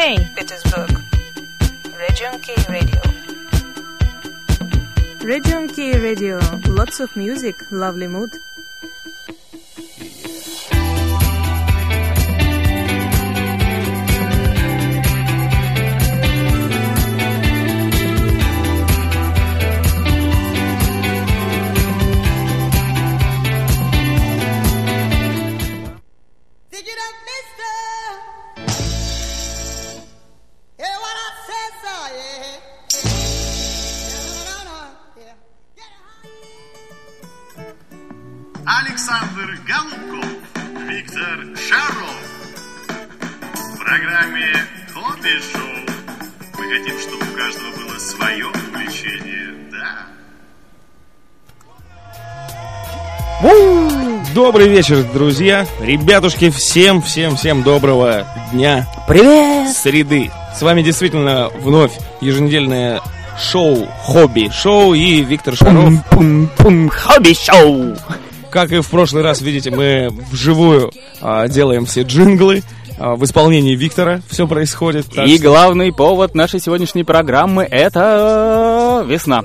K, Petersburg. Region K Radio. Region K Radio. Lots of music, lovely mood. Вечер, друзья. Ребятушки, всем, всем, всем доброго дня. Привет! Среды. С вами действительно вновь еженедельное шоу «Хобби Шоу» и Виктор Шаров. Пум-пум, хобби-шоу! Как и в прошлый раз, видите, мы вживую а, делаем все джинглы. А, в исполнении Виктора все происходит. И что главный повод нашей сегодняшней программы — это весна.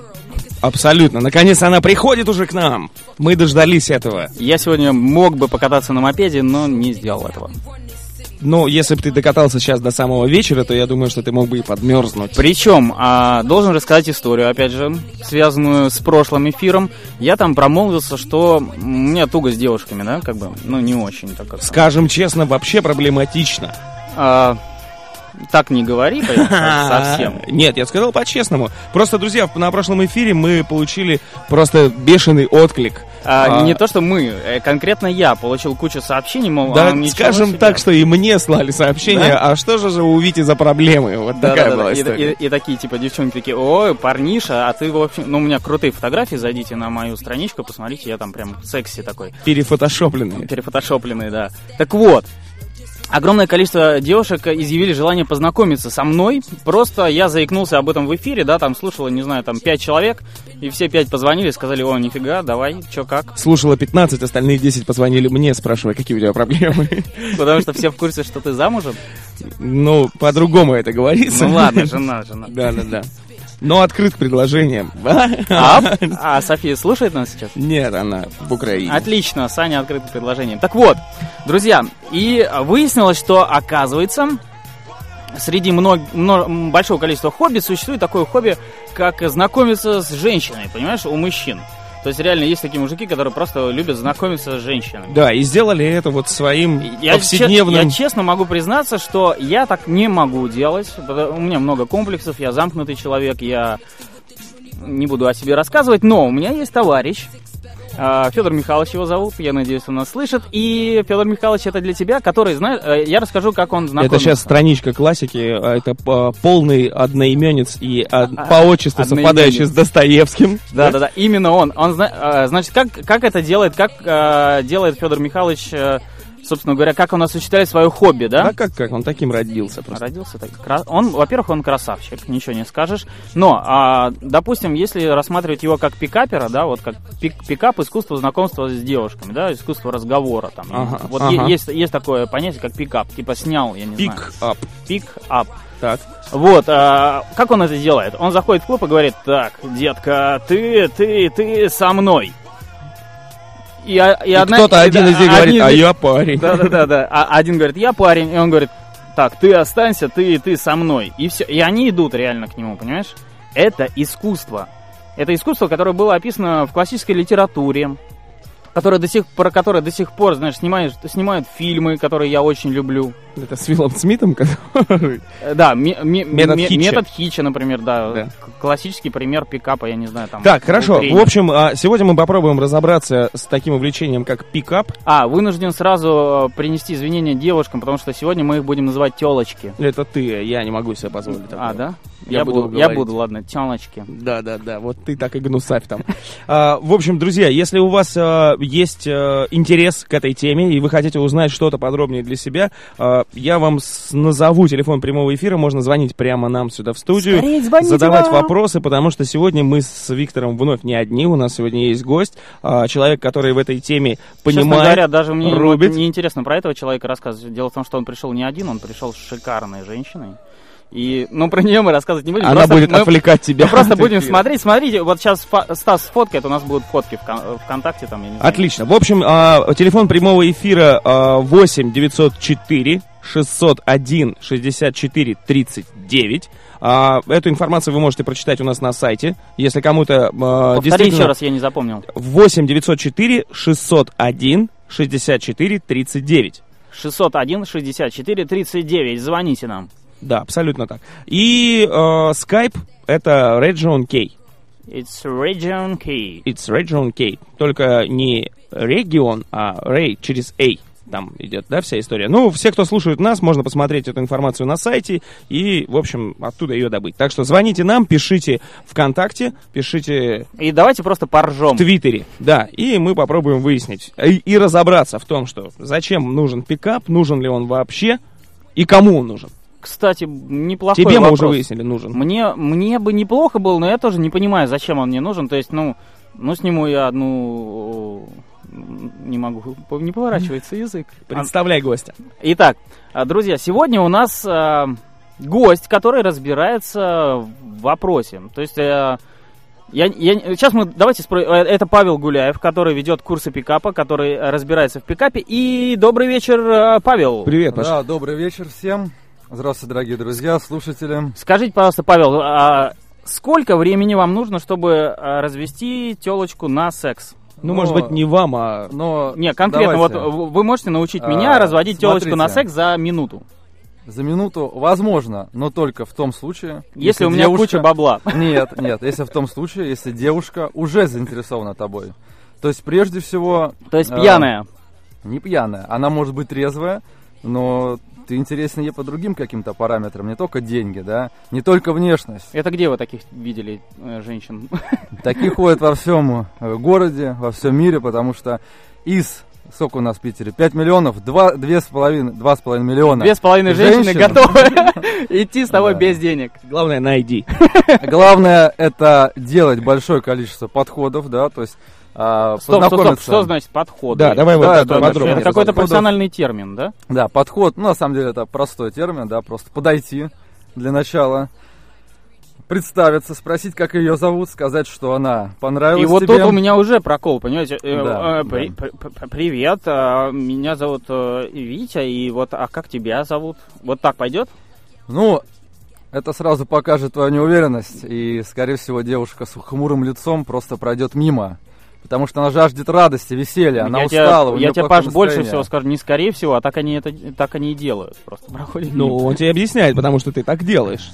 Абсолютно. Наконец она приходит уже к нам. Мы дождались этого. Я сегодня мог бы покататься на мопеде, но не сделал этого. Но если бы ты докатался сейчас до самого вечера, то я думаю, что ты мог бы и подмерзнуть. Причем, а, должен рассказать историю, опять же, связанную с прошлым эфиром. Я там промолвился, что у меня туго с девушками, да, как бы, ну, не очень так как Скажем честно, вообще проблематично. А, так не говори совсем. Нет, я сказал по-честному. Просто, друзья, на прошлом эфире мы получили просто бешеный отклик. А, А, Не то, что мы, э, конкретно я получил кучу сообщений, мол, Да, а, скажем себе. так, что и мне слали сообщение, а что же же у Вити за проблемы? Вот Да, такая да, да, была И, история. и- и такие, типа, девчонки такие, ой, парниша, а ты, в общем, ну, у меня крутые фотографии, зайдите на мою страничку, посмотрите, я там прям секси такой, Перефотошопленные. перефотошопленный, да. Так вот, огромное количество девушек изъявили желание познакомиться со мной, просто я заикнулся об этом в эфире, да, там слушало, не знаю, там пять человек, и все пять позвонили, сказали, о, нифига, давай, чё как, Слушала 15, остальные 10 позвонили мне, спрашивая, какие у тебя проблемы. потому что все в курсе, что ты замужем. Ну, по-другому это говорится. Ну ладно, жена, жена. Да, да, да. Но открыт к предложениям. А, а София слушает нас сейчас? Нет, она в Украине. Отлично, Саня открыт к предложениям. Так вот, друзья, и выяснилось, что оказывается, среди мно- мно- м, большого количества хобби существует такое хобби, как знакомиться с женщиной, понимаешь, у мужчин. То есть реально есть такие мужики, которые просто любят знакомиться с женщинами. Да, и сделали это вот своим Я, повседневным... чест- я честно могу признаться, что я так не могу делать. У меня много комплексов, я замкнутый человек, я не буду о себе рассказывать, но у меня есть товарищ. Федор Михайлович его зовут, я надеюсь, он нас слышит. И Федор Михайлович это для тебя, который, знаешь, э, я расскажу, как он знакомится. Это сейчас страничка классики, а это а, полный одноименец и а, А, по отчеству совпадающий с Достоевским. Да, да, да, именно он. Он, зна- э, значит, как, как это делает, как э, делает Федор Михайлович, э, собственно говоря, как он осуществляет свое хобби, да? Да как, как, он таким родился просто. Родился так. Он, во-первых, он красавчик, ничего не скажешь. Но, а, допустим, если рассматривать его как пикапера, да, вот как пик- пикап искусство знакомства с девушками, да, искусство разговора там. Ага, вот ага. есть, есть такое понятие, как пикап, типа снял, я не знаю. Пик-ап. Пик-ап. Так. Вот, а, как он это делает? Он заходит в клуб и говорит, так, детка, ты, ты, ты со мной. И, а- и И одна- кто-то и один да, из них говорит, один а из- я парень. да, да, да, да. А один говорит, я парень, и он говорит, так, ты останься, ты, ты со мной. И все. И они идут реально к нему, понимаешь? Это искусство. Это искусство, которое было описано в классической литературе, которое до сих, про которое до сих пор, знаешь, снимают, снимают фильмы, которые я очень люблю. Это с Виллом Смитом, который... Э, Да, ме- ме- Метод ме- Хитча. метод Хитча, например, да. Да. Классический пример пикапа, я не знаю, там. Так, хорошо. утренний. В общем, а, сегодня мы попробуем разобраться с таким увлечением, как пикап. А, вынужден сразу э, принести извинения девушкам, потому что сегодня мы их будем называть телочки. Это ты, я не могу себе позволить. такого. А, да? Я Я, буду буду, я буду, ладно, телочки. Да, да, да, вот ты так и гнусавь там. А, в общем, друзья, если у вас а, есть а, интерес к этой теме и вы хотите узнать что-то подробнее для себя, а, я вам с- назову телефон прямого эфира, можно звонить прямо нам сюда в студию, Скорее звоните задавать нам! вопросы, потому что сегодня мы с Виктором вновь не одни, у нас сегодня есть гость, а, человек, который в этой теме Честно понимает, говоря, даже мне рубит. не интересно про этого человека рассказывать. Дело в том, что он пришел не один, он пришел с шикарной женщиной. И, ну, про нее мы рассказывать не будем. Она просто будет мы- отвлекать тебя. Мы просто будем эфира. смотреть. Смотрите, вот сейчас Стас сфоткает, у нас будут фотки в кон- ВКонтакте, там, я не знаю. Отлично. В общем, а, телефон прямого эфира а, 8 904 601 64 39. А, Эту информацию вы можете прочитать у нас на сайте. Если кому-то а, Повтори еще раз, я не запомнил. 8 904 601 64 39. 601 64 39. Звоните нам. Да, абсолютно так. И э, Skype это Region K. It's Region Key. It's Region K. Только не регион, а Ray через A. Там идет, да, вся история. Ну, все, кто слушает нас, можно посмотреть эту информацию на сайте и, в общем, оттуда ее добыть. Так что звоните нам, пишите ВКонтакте, пишите И давайте просто поржем. в Твиттере, да, и мы попробуем выяснить и, и разобраться в том, что зачем нужен пикап, нужен ли он вообще и кому он нужен. Кстати, неплохой Тебе мы вопрос. уже выяснили, нужен. Мне, мне бы неплохо было, но я тоже не понимаю, зачем он мне нужен. То есть, ну, ну сниму я одну... Не могу, не поворачивается язык. Представляй гостя. Итак, друзья, сегодня у нас а, гость, который разбирается в вопросе. То есть, э, я, я- сейчас мы, давайте, спро- э, это Павел Гуляев, который ведет курсы пикапа, который э, разбирается в пикапе. И добрый вечер, э, Павел. Привет, Паша. Да, добрый вечер всем. Здравствуйте, дорогие друзья, слушатели. Скажите, пожалуйста, Павел, а сколько времени вам нужно, чтобы а, развести телочку на секс? Ну, Но- может быть, не вам, а... Но Не, конкретно, давайте. вот вы можете научить А, меня разводить телочку на секс за минуту, За минуту возможно, но только в том случае, если, у меня девушка- куча бабла. Нет, нет, если в том случае, если девушка уже заинтересована тобой. То есть, прежде всего... То есть а, пьяная. Не пьяная. Она может быть трезвая, но ты интересен ей по другим каким-то параметрам, не только деньги, да, не только внешность. Это где вы таких видели э, женщин? Таких ходят во всем э, городе, во всем мире, потому что из сколько у нас в Питере? 5 миллионов, 2, 2,5, 2,5 миллиона. Две с половиной женщины женщин. готовы идти с тобой Да. без денег. Главное, найди. Главное это делать большое количество подходов, да, то есть а, Стоп, стоп, стоп, что значит подход? Да, давай вот Да, подробнее. Это какой-то профессиональный термин, да? Да, подход, ну на самом деле это простой термин, да, просто подойти для начала, представиться, спросить, как ее зовут, сказать, что она понравилась И вот тебе. тут у меня уже прокол, понимаете? Э, Да, э, при- при- при- Привет, а, меня зовут э, Витя, и вот, а как тебя зовут? Вот так пойдет? Ну, это сразу покажет твою неуверенность, и, скорее всего, девушка с хмурым лицом просто пройдет мимо. Потому что она жаждет радости, веселья, она я устала, тебе, у я тебе, Паш, больше всего скажу, не скорее всего, а так они это так они и делают. Просто проходят Ну, мимо. он тебе объясняет, потому что ты так делаешь.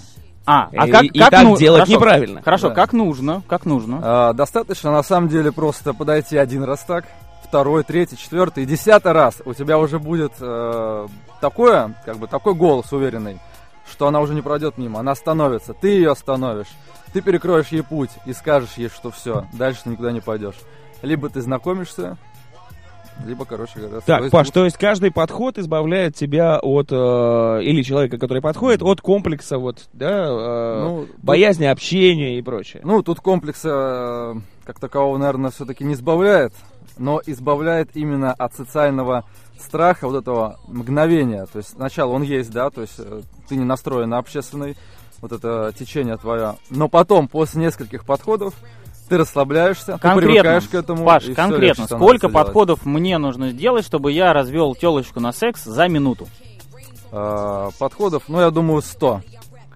А, а и- как, и как так ну- делать хорошо, неправильно. Хорошо, Да. как нужно, как нужно. А, достаточно, на самом деле, просто подойти один раз так, второй, третий, четвертый, и десятый раз у тебя уже будет э, такое, как бы такой голос уверенный, что она уже не пройдет мимо, она остановится, ты ее остановишь, ты перекроешь ей путь и скажешь ей, что все, дальше ты никуда не пойдешь. Либо ты знакомишься, либо, короче говоря, Так, Паш, путь. то есть каждый подход избавляет тебя от, э, или человека, который подходит, от комплекса, вот, да, э, Ну, боязни общения и прочее. Ну, тут комплекса э, как такового, наверное, все-таки не избавляет, но избавляет именно от социального страха, вот этого мгновения. То есть сначала он есть, да, то есть э, ты не настроен на общественный, вот это течение твое. Но потом, после нескольких подходов, ты расслабляешься, ты Конкретно, привыкаешь к этому. Паш, конкретно, сколько делать. подходов мне нужно сделать, чтобы я развел телочку на секс за минуту? Э, подходов, ну, я думаю, 100.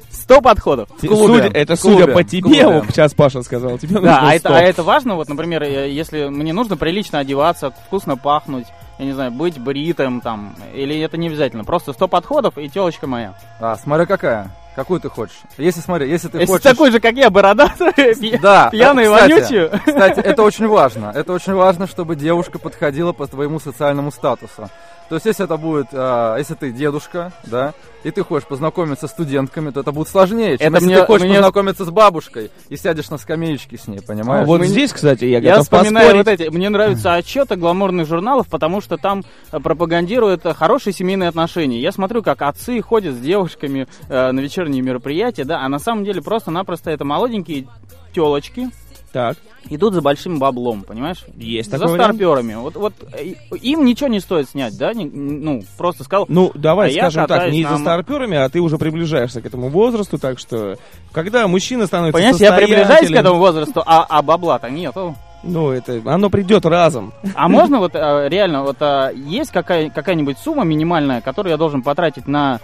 Сто подходов. Ти- клубе, судя- это в клубе, судя по в тебе, клубе. вот сейчас Паша сказал, тебе Да, нужно а это, 100. а это важно, вот, например, если мне нужно прилично одеваться, вкусно пахнуть, я не знаю, быть бритым там, или это не обязательно, просто 100 подходов и телочка моя. А, смотря какая. Какую ты хочешь? Если, смотри, если ты Если хочешь... такой же, как я, бородатый, Да, пьяный, кстати, вонючий. Кстати, это очень важно. Это очень важно, чтобы девушка подходила по твоему социальному статусу. То есть, если это будет, а, если ты дедушка, да, и ты хочешь познакомиться с студентками, то это будет сложнее, чем Это если мне- ты хочешь мне- познакомиться с бабушкой и сядешь на скамеечке с ней, понимаешь? вот здесь, кстати, я Я готов вспоминаю поспорить. вот эти. Мне нравятся отчеты гламурных журналов, потому что там э, пропагандируют э, хорошие семейные отношения. Я смотрю, как отцы ходят с девушками э, на вечерние мероприятия, да, а на самом деле просто-напросто это молоденькие телочки Так, идут за большим баблом, понимаешь? есть За такой вариант. старперами. Вот, вот э, им ничего не стоит снять, да? ну, просто сказал, Ну, давай А скажем так, не на за старперами, а ты уже приближаешься к этому возрасту, так что, когда мужчина становится Понимаешь, я приближаюсь к этому возрасту, а, а бабла-то нету. Ну, это, оно придет разом. А можно вот э, реально, вот э, есть какая, какая-нибудь сумма минимальная, которую я должен потратить на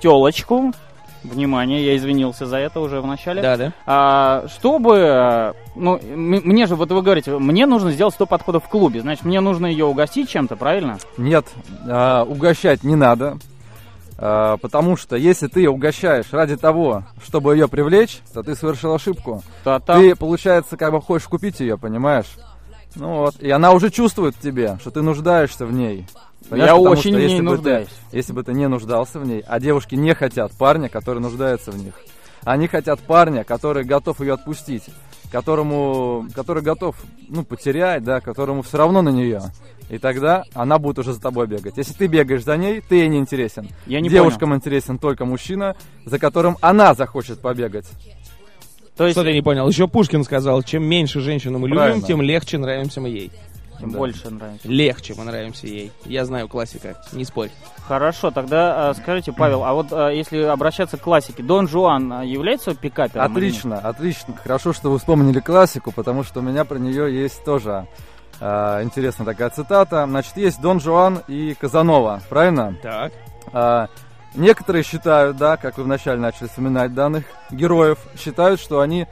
телочку? Внимание, я извинился за это уже в начале. Да, да. А, чтобы, ну, мне же, вот вы говорите, мне нужно сделать 100 подходов в клубе, значит, мне нужно ее угостить чем-то, правильно? Нет, а, угощать не надо, а, потому что если ты ее угощаешь ради того, чтобы ее привлечь, то ты совершил ошибку. То там- Ты, получается, как бы хочешь купить ее, понимаешь? Ну вот, и она уже чувствует в тебе, что ты нуждаешься в ней. Понимаешь? я Потому очень что в ней если бы ты- нуждаюсь. если бы ты не нуждался в ней, а девушки не хотят парня, который нуждается в них. Они хотят парня, который готов ее отпустить, которому, который готов, ну, потерять, да, которому все равно на нее. И тогда она будет уже за тобой бегать. Если ты бегаешь за ней, ты ей не интересен. Я не Девушкам интересен только мужчина, за которым она захочет побегать. То есть, Что ты не понял? Еще Пушкин сказал, чем меньше женщину мы любим, Правильно. тем легче нравимся мы ей. Тем да. больше нравится. Легче мы нравимся ей. Я знаю классика, не спорь. Хорошо, тогда э, скажите, Павел, а вот э, если обращаться к классике, Дон Жуан э, является пикапером? Отлично, отлично. Хорошо, что вы вспомнили классику, потому что у меня про нее есть тоже а, интересная такая цитата. Значит, есть Дон Жуан и Казанова, правильно? Так. А, некоторые считают, да, как вы вначале начали вспоминать данных героев, считают, что они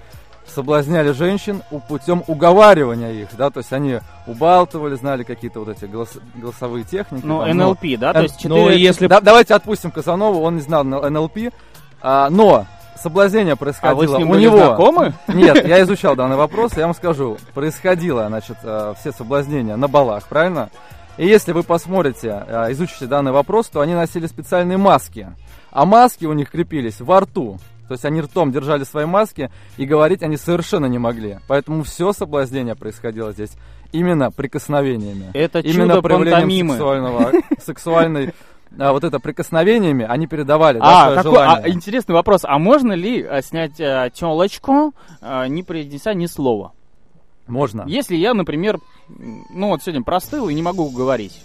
соблазняли женщин путем уговаривания их, да, то есть они убалтывали, знали какие-то вот эти голос- голосовые техники. Ну, там, НЛП, да? То есть Ну, четыре... если... да- давайте отпустим Казанову, он не знал НЛП, а, но соблазнение А происходило вы с ним у были него. знакомы? Нет, я изучал данный вопрос, я вам скажу. Происходило, значит, э, все соблазнения на балах, правильно? И если вы посмотрите, э, изучите данный вопрос, то они носили специальные маски. А маски у них крепились во рту. То есть они ртом держали свои маски, и говорить они совершенно не могли. Поэтому все соблазнение происходило здесь именно прикосновениями. Это именно чудо проявлением пантомимы. сексуального, сексуальной, а, вот это прикосновениями они передавали, да, А, свое какой, а, желание. интересный вопрос. А можно ли а, снять а, телочку, а, не произнеся ни слова? Можно. Если я, например, ну вот сегодня простыл и не могу говорить.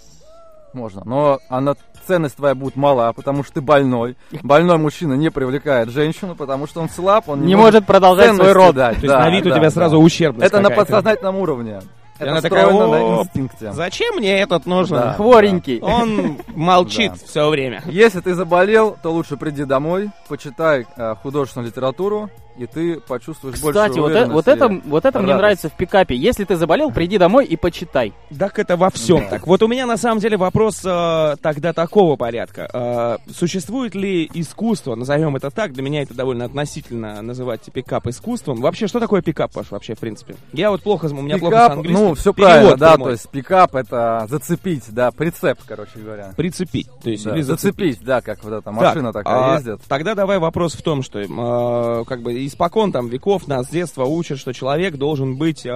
Можно, но она, ценность твоя будет мала, потому что ты больной. Больной мужчина не привлекает женщину, потому что он слаб, он не, Не может продолжать свой род. дать. То есть Да, на вид у да, тебя да. сразу ущербность Это на подсознательном уровне. Это она такая, на «О, инстинкте. Зачем мне этот нужен? Да. Хворенький. Он молчит Да. все время. Если ты заболел, то лучше приди домой, почитай э, художественную литературу, и ты почувствуешь Кстати, больше вот, это, вот это, вот это мне нравится в пикапе. Если ты заболел, приди домой и почитай. Так это во всем Да. так. Вот у меня на самом деле вопрос э, тогда такого порядка. Э, существует ли искусство, назовем это так, для меня это довольно относительно называть пикап искусством. Вообще, что такое пикап, Паш, вообще, в принципе? Я вот плохо, у меня плохо с Пикап, английским. ну, все Перевод правильно, да, прямой. то есть пикап это зацепить, да, прицеп, короче говоря. Прицепить, то есть Да, или зацепить. зацепить, да, как вот эта Так, машина такая а, ездит. Тогда давай вопрос в том, что э, как бы испокон там веков нас с детства учат, что человек должен быть, э,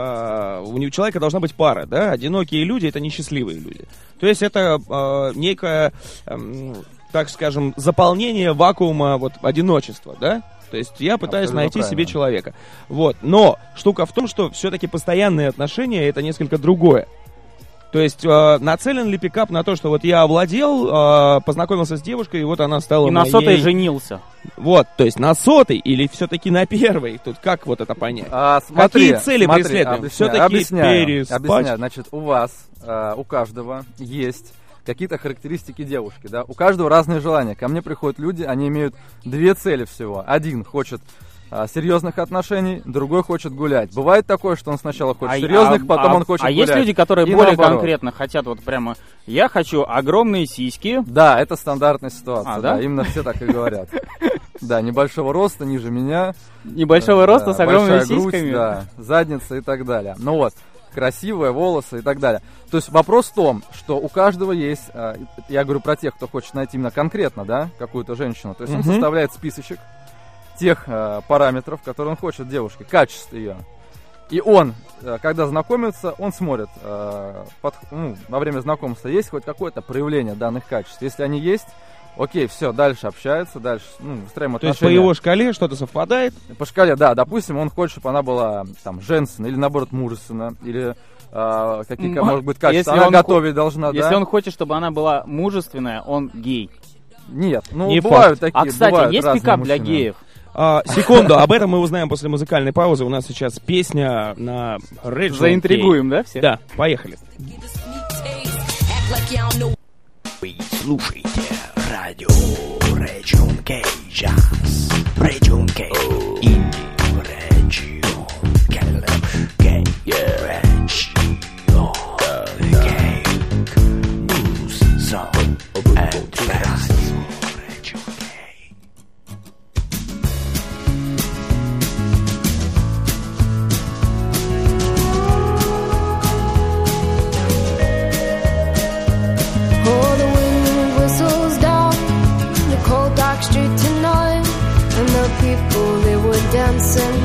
у него- человека должна быть пара, да, одинокие люди это несчастливые люди. То есть это э, некое, эм, так скажем, заполнение вакуума вот одиночества, да? То есть я пытаюсь Абсолютно найти себе правильно. человека. Вот. Но штука в том, что все-таки постоянные отношения это несколько другое. То есть э, нацелен ли пикап на то, что вот я овладел, э, познакомился с девушкой, и вот она стала И на моей... сотой женился. Вот, то есть на сотой или все-таки на первой? Тут как вот это понять? А, смотри, Какие цели смотри, преследуем? объясняю, переспать? объясняю. Значит, у вас, э, у каждого есть какие-то характеристики девушки, да? У каждого разные желания. Ко мне приходят люди, они имеют две цели всего. Один хочет а, серьезных отношений, другой хочет гулять. Бывает такое, что он сначала хочет А- серьезных, а- потом а- он хочет А гулять. есть люди, которые И более наоборот. конкретно хотят вот прямо, я хочу огромные сиськи, Да, это стандартная ситуация, А, да? да? именно все так и говорят. Да, небольшого роста, ниже меня, небольшого роста с огромными сиськами. да, задница и так далее. Ну вот. красивая, волосы и так далее. То есть вопрос в том, что у каждого есть, э, я говорю про тех, кто хочет найти именно конкретно, да, какую-то женщину. То есть он составляет списочек тех э, параметров, которые он хочет девушке, качество ее. И он, э, когда знакомится, он смотрит э, под- ну, во время знакомства, есть хоть какое-то проявление данных качеств. Если они есть, окей, все, дальше общаются, дальше ну, выстраиваем То есть по отношения. его шкале что-то совпадает. По шкале, да, допустим, он хочет, чтобы она была там женственна или наоборот мужественна, или э, какие, М, может быть, качества. если Она он готовить должна, Если да? он хочет, чтобы она была мужественная, он гей. Нет, ну Не бывают факт. такие. а, кстати, бывают есть пикап для геев? А, секунду, об этом мы узнаем после музыкальной паузы. У нас сейчас песня на Red Заинтригуем, да, всех? Да, поехали. Вы слушаете радио Region Кей Jazz Region dancing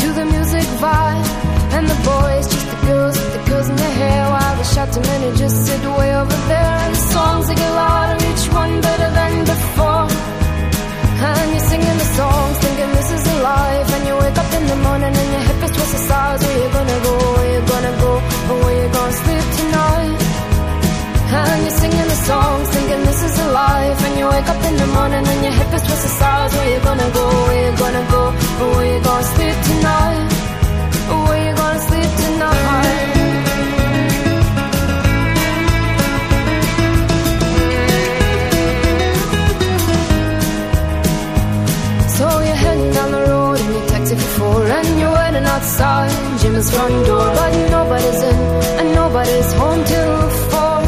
to the music vibe, and the boys just the girls with the girls in their hair, while the shouting men who just sit way over there. And the songs they get louder, each one better wake up in the morning and your hip is twisted sides. Where you gonna go? Where you gonna go? Where you gonna sleep tonight? Where you gonna sleep tonight? So you're heading down the road your taxi for four And you're waiting outside Jim's front door But nobody's in and nobody's home till four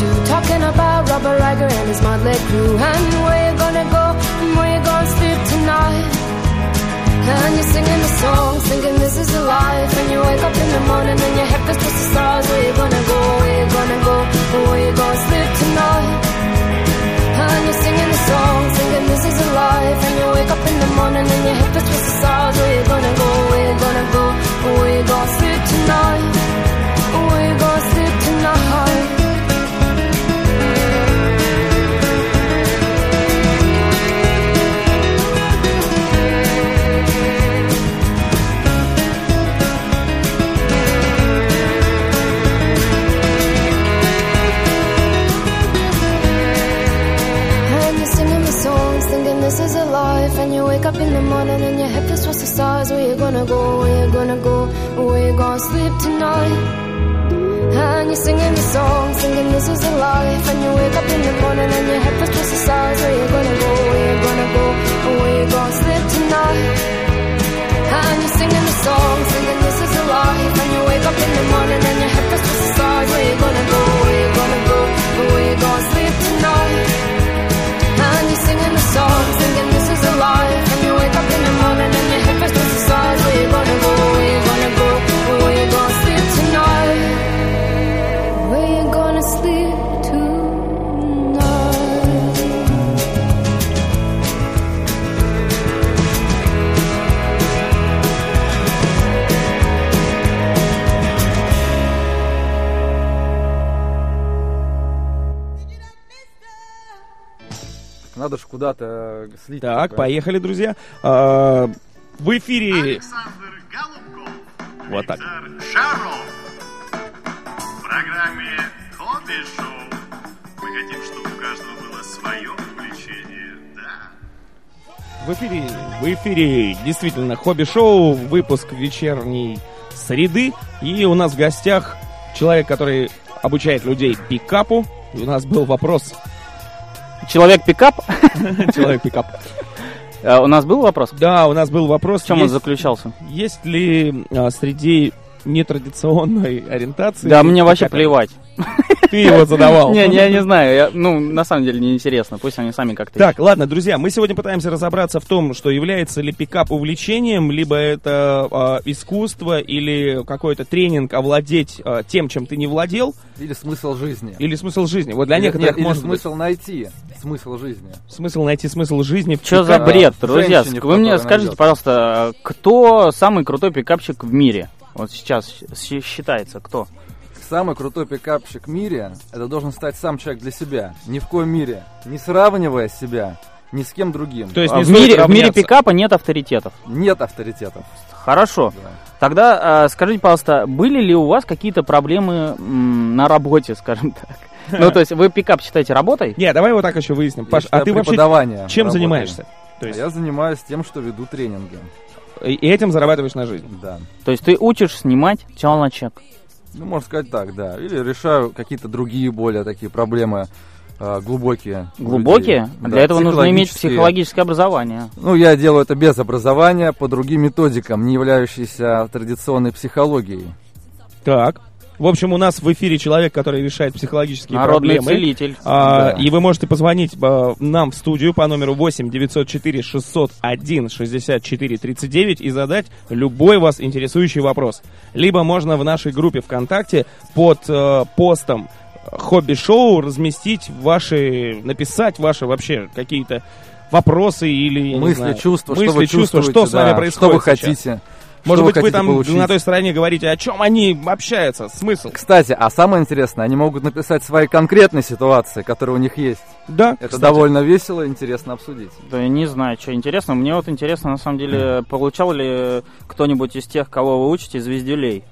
do Talking about Robert Riger and his motley crew And where you gonna go and where you gonna sleep tonight and you're singing the song, thinking this is a life. And you wake up in the morning and your head feels just the stars. Where you gonna go? Where you gonna go? Or where you gonna sleep tonight? And you're singing the song, thinking this is a life. And you wake up in the morning and your head feels just the stars. Where you gonna go? Where you gonna go? Or where you gonna sleep tonight? Where you gonna this is a life. And you wake up in the morning and your head feels towards the stars. Where you gonna go? Where you gonna go? Where you gonna sleep tonight? And you're singing the song, singing this is a life. And you wake up in the morning and your head feels towards the stars. Where you gonna go? Where you gonna go? Where you gonna sleep tonight? And you're singing the song, singing this is a life. And you wake up in the morning and your head feels towards the stars. Where you gonna go? Where you куда-то э, слить. Так, такое. поехали, друзья. А, в эфире... Александр Голубков. Вот так. Шаров. В программе Хобби Шоу. Мы хотим, чтобы у каждого было свое увлечение. Да. В эфире, в эфире действительно хобби-шоу, выпуск вечерней среды. И у нас в гостях человек, который обучает людей пикапу. И у нас был вопрос. Человек-пикап. Человек пикап. Э, У нас был вопрос? Да, у нас был вопрос. В чем он заключался? есть ли а, среди нетрадиционной ориентации. Да, мне вообще плевать. Ты его задавал. Не, не, я не знаю. я- ну, на самом деле, неинтересно. Пусть они сами как-то... Так, ладно, друзья, мы сегодня пытаемся разобраться в том, что является ли пикап увлечением, либо это а, искусство или какой-то тренинг овладеть а, тем, чем ты не владел, Или смысл жизни. или смысл жизни. Вот для некоторых может смысл найти смысл жизни. смысл найти смысл жизни в Что за бред, друзья? Вы мне скажите, пожалуйста, кто самый крутой пикапчик в мире? Вот сейчас считается, кто? Самый крутой пикапчик в мире, это должен стать сам человек для себя. Ни в коем мере. Не сравнивая себя ни с кем другим. То есть А в, мире, в мире пикапа нет авторитетов. Нет авторитетов. Хорошо. Да. Тогда а, скажите, пожалуйста, были ли у вас какие-то проблемы м, на работе, скажем так? Ну, то есть вы пикап считаете работой? Не, давай вот так еще выясним. Паш, а ты вообще чем занимаешься? То есть Я занимаюсь тем, что веду тренинги. И этим зарабатываешь на жизнь. Да. То есть ты учишь снимать телочек? Ну, можно сказать так, да. Или решаю какие-то другие более такие проблемы а, глубокие. Глубокие? людей. А Да, Для этого нужно иметь психологическое образование. Ну, я делаю это без образования, по другим методикам, не являющейся традиционной психологией. Так. В общем, у нас в эфире человек, который решает психологические Народный проблемы. целитель. А, Да. И вы можете позвонить а, нам в студию по номеру 8 904 601 64 39 и задать любой вас интересующий вопрос. Либо можно в нашей группе ВКонтакте под э, постом хобби-шоу разместить ваши, написать ваши вообще какие-то вопросы или Мысли, знаю, чувства, мысли, что вы чувства, что с вами происходит Что вы сейчас. Может быть, вы там получить. на той стороне говорите, о чем они общаются, смысл. Кстати, а самое интересное, они могут написать свои конкретные ситуации, которые у них есть. Да, Это кстати. довольно весело и интересно обсудить. Да я не знаю, что интересно. Мне вот интересно, на самом деле, получал ли кто-нибудь из тех, кого вы учите, звездюлей?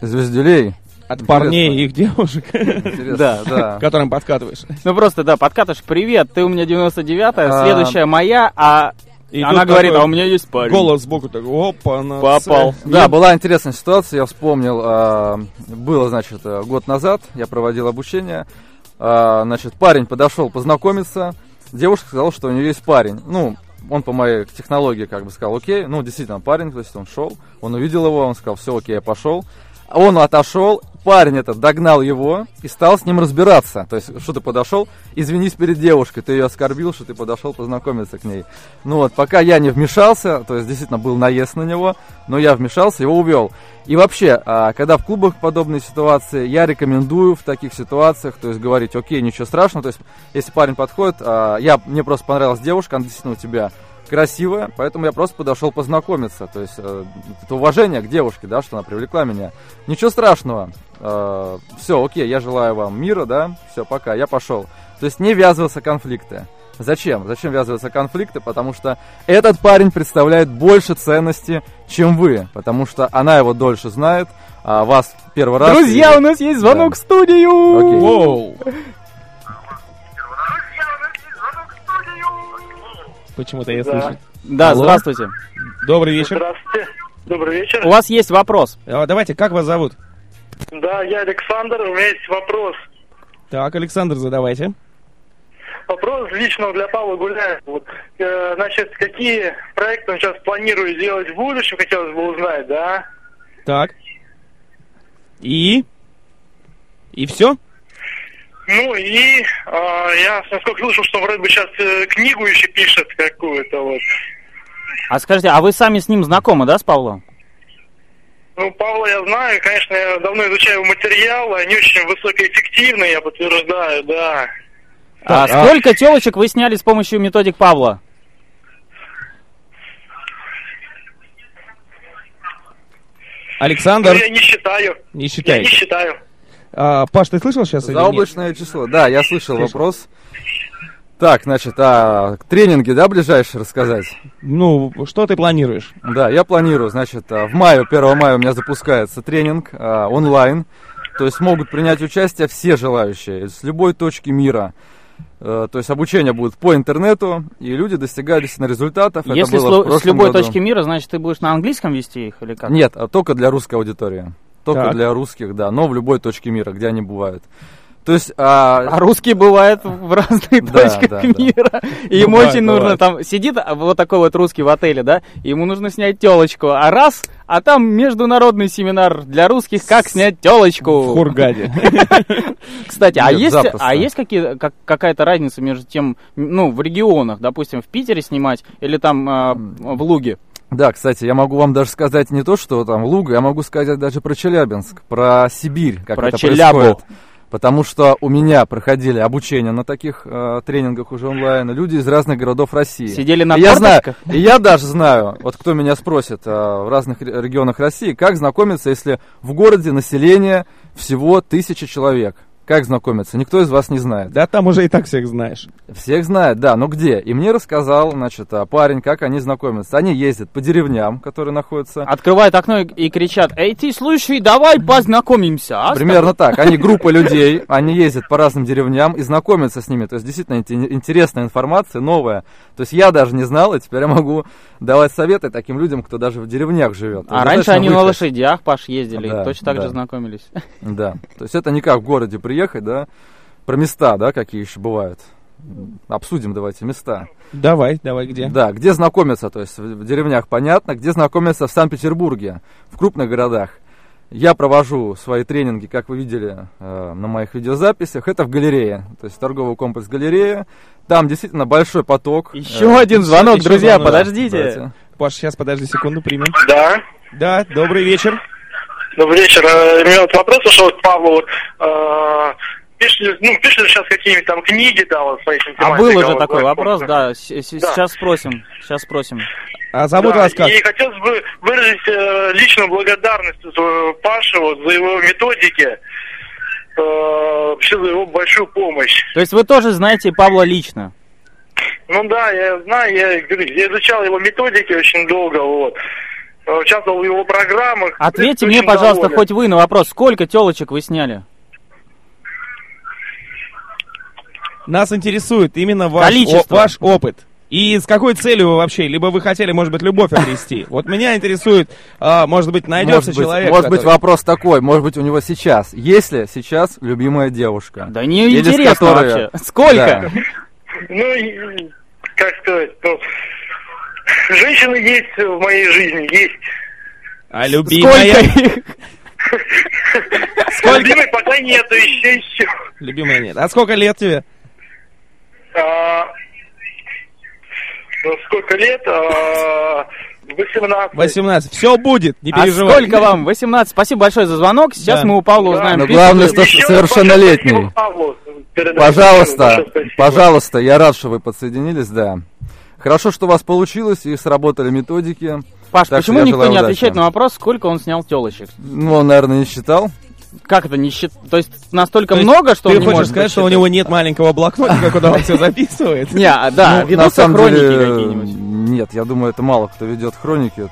Звездюлей. От парней и их девушек, Интересно, Да. да. которым подкатываешь. Ну просто, да, подкатыш, привет, ты у меня 99-я, А. следующая моя, а И она говорит, такой а у меня есть парень. Голос сбоку так, опа, на Попал. Да, была интересная ситуация, я вспомнил, а, было, значит, э, год назад, я проводил обучение, а, значит, парень подошел познакомиться, девушка сказала, что у нее есть парень, ну, он по моей технологии как бы сказал, окей, ну, действительно, парень, то есть он шел, он увидел его, он сказал, все, окей, я пошел, он отошел, парень этот догнал его и стал с ним разбираться. То есть, что ты подошел, извинись перед девушкой, ты ее оскорбил, что ты подошел познакомиться к ней. Ну вот, пока я не вмешался, то есть действительно был наезд на него, но я вмешался, его увел. И вообще, а, когда в клубах подобные ситуации, я рекомендую в таких ситуациях, то есть говорить, окей, ничего страшного, то есть если парень подходит, а, я, мне просто понравилась девушка, она действительно у тебя красивая, поэтому я просто подошел познакомиться. То есть э, это уважение к девушке, да, что она привлекла меня. Ничего страшного. все, окей, я желаю вам мира, да, все, пока, я пошел. То есть не ввязываться в конфликты. Зачем? Зачем ввязываться в конфликты? Потому что этот парень представляет больше ценности, чем вы. Потому что она его дольше знает, а вас первый раз... Друзья, и- у нас есть звонок Да. в студию! Окей. Воу. Почему-то я слышу. Да, Алло? здравствуйте. Добрый вечер. Здравствуйте. Добрый вечер. У вас есть вопрос? А, Давайте, как вас зовут? Да, я Александр. У меня есть вопрос. Так, Александр, задавайте. Вопрос лично для Павла Гуляева. Вот, э, значит, какие проекты он сейчас планирует делать в будущем, хотелось бы узнать, да? Так. И? И все? Ну и э, я, насколько слышал, что вроде бы сейчас э, книгу еще пишет какую-то вот. А скажите, а вы сами с ним знакомы, да, с Павлом? Ну, Павла я знаю, конечно, я давно изучаю его материалы, они очень высокоэффективны, я подтверждаю, да. А а- сколько телочек вы сняли с помощью методик Павла? Александр, Ну, я не считаю. не Я не считаете. считаю. А, Паш, ты слышал сейчас? Заоблачное число. Да, я слышал Слышал. вопрос. Так, значит, а тренинги, да, ближайшие рассказать? Ну, что ты планируешь? Да, я планирую, значит, а, в мае, 1 мая у меня запускается тренинг а, онлайн. То есть могут принять участие все желающие с любой точки мира. Э, То есть обучение будет по интернету, и люди достигают действительно результатов. Это Если было с, с любой году. точки мира, значит, ты будешь на английском вести их или как? Нет, а только для русской аудитории. Только Так. для русских, да, но в любой точке мира, где они бывают. То есть, а, А русские бывают в разных Да, точках да, да. мира. И ему Бывает, очень нужно бывает. там сидит вот такой вот русский в отеле, да, ему нужно снять телочку. А раз, а там международный семинар для русских, как снять телочку. В Хургаде. Кстати, а есть, а есть какие, как, какая-то разница между тем, ну, в регионах, допустим, в Питере снимать или там а, в Луге? Да, кстати, я могу вам даже сказать не то, что там Луга, я могу сказать даже про Челябинск, про Сибирь, как Про это Челябу. происходит. Потому что у меня проходили обучение на таких э, тренингах уже онлайн люди из разных городов России. Сидели на и я знаю, и я даже знаю, вот кто меня спросит э, в разных ре- регионах России, как знакомиться, если в городе население всего тысяча человек. Как знакомиться? Никто из вас не знает. Да там уже и так всех знаешь. Всех знает, да, но где? И мне рассказал, значит, а, парень, как они знакомятся. Они ездят по деревням, которые находятся Открывают окно и, и кричат, эй, ты, слушай, давай познакомимся, а? Примерно так. Они группа людей, они ездят по разным деревням и знакомятся с ними. То есть действительно инте- интересная информация, новая. То есть я даже не знал, и теперь я могу давать советы таким людям, кто даже в деревнях живет. А раньше они на выехать. лошадях, Паш, ездили, Да, и точно так да. же знакомились. Да. То есть это не как в городе приехать, да, про места, да, какие еще бывают. Обсудим давайте места. Давай, давай, где? Да, где знакомиться, то есть в деревнях понятно, где знакомиться в Санкт-Петербурге, в крупных городах. Я провожу свои тренинги, как вы видели э, на моих видеозаписях, это в галерее, то есть торговый комплекс галерея. Там действительно большой поток. Еще Э, один звонок, еще друзья, звонок, подождите. давайте. Паш, сейчас подожди секунду, примем. Да. Да, добрый вечер. Добрый вечер. Э, У меня вот вопрос ушел к Павлу. Вот, э, Пишет, ну, пишет сейчас какие-нибудь там книги, да, вот по этим А был уже вот, такой да, вопрос, да. да, с- с- Да. сейчас спросим, сейчас спросим. А зовут Да, вас как? И хотелось бы выразить э, личную благодарность э, Паше вот, за его методики, э, вообще за его большую помощь. То есть вы тоже знаете Павла лично? Ну да, я знаю, я, говорю, я изучал его методики очень долго, вот. Э, Участвовал в его программах. Ответьте мне, пожалуйста, доволен. хоть вы на вопрос, сколько телочек вы сняли? Нас интересует именно ваш, Количество. о- ваш опыт. И с какой целью вы вообще? Либо вы хотели, может быть, любовь обрести. Вот меня интересует, а, может быть, найдется Может быть, человек. может быть который- вопрос такой, может быть у него сейчас, есть ли сейчас любимая девушка? Да не Или интересно которой- вообще. Сколько? Да. Ну, как сказать, ну, женщины есть в моей жизни, есть. А любимая? Сколько? Любимой пока нету, еще, еще. Любимая нет. А сколько лет тебе? А, ну, сколько лет? А, 18. 18. Все будет, не А переживай. сколько вам? 18. Спасибо большое за звонок. Сейчас Да. мы у Павла Да. узнаем. Но главное, что совершеннолетний. Пожалуйста, пожалуйста, я рад, что вы подсоединились, да. Хорошо, что у вас получилось и сработали методики. Паш, Так почему никто не удачи. отвечает на вопрос, сколько он снял телочек? Ну, он, наверное, не считал. Как это не счит... То есть настолько То есть много, что Ты он не хочешь может сказать, что у него нет маленького блокнотика, куда он все записывает? Не, а, да, Ну, ведутся хроники какие-нибудь. Нет, я думаю, это мало кто ведет хроники.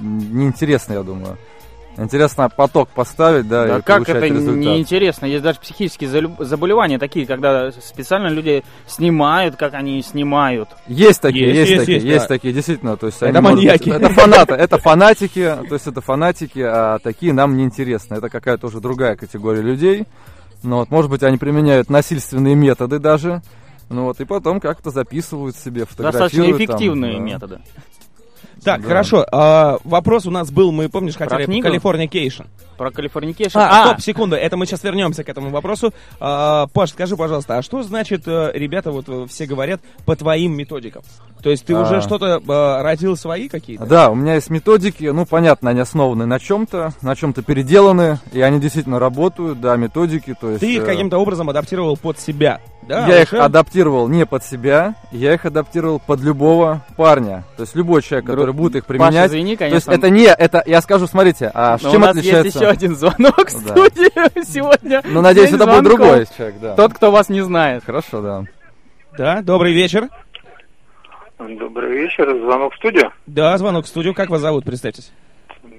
Неинтересно, я думаю. Интересно поток поставить, да, Да и как это результат. неинтересно? Есть даже психические заболевания такие, когда специально люди снимают, как они снимают. Есть такие, Есть, есть, есть, такие, есть, есть, да. такие, действительно. То есть Это они, может быть, маньяки. это фанаты, это фанатики, то есть это фанатики, а такие нам не интересны. Это какая-то уже другая категория людей. Ну вот, может быть, они применяют насильственные методы даже. Ну вот, и потом как-то записывают себе, фотографируют. Достаточно там, эффективные да. методы. Так, Да. хорошо. а, вопрос у нас был, мы, помнишь, Про хотели книгу? Californication. Про Californication. А, стоп, секунду, это мы сейчас вернемся к этому вопросу. А, Паш, скажи, пожалуйста, а что значит, э, ребята, вот э, все говорят, по твоим методикам? То есть ты А. уже что-то э, родил свои какие-то? Да, у меня есть методики, ну, понятно, они основаны на чем-то, на чем-то переделаны, и они действительно работают, да, методики, то есть... Ты их каким-то образом адаптировал под себя, да? я их адаптировал не под себя, я их адаптировал под любого парня. То есть любой человек, Дру- который будет их Паша, применять. извини, То конечно. есть это не, это, я скажу, смотрите, а с но чем у нас отличается? есть еще один звонок в Да. студию сегодня. Ну, надеюсь, это будет другой человек, да. Тот, кто вас не знает. Хорошо, да. Да, добрый вечер. Добрый вечер, звонок в студию. Да, звонок в студию. Как вас зовут, представьтесь?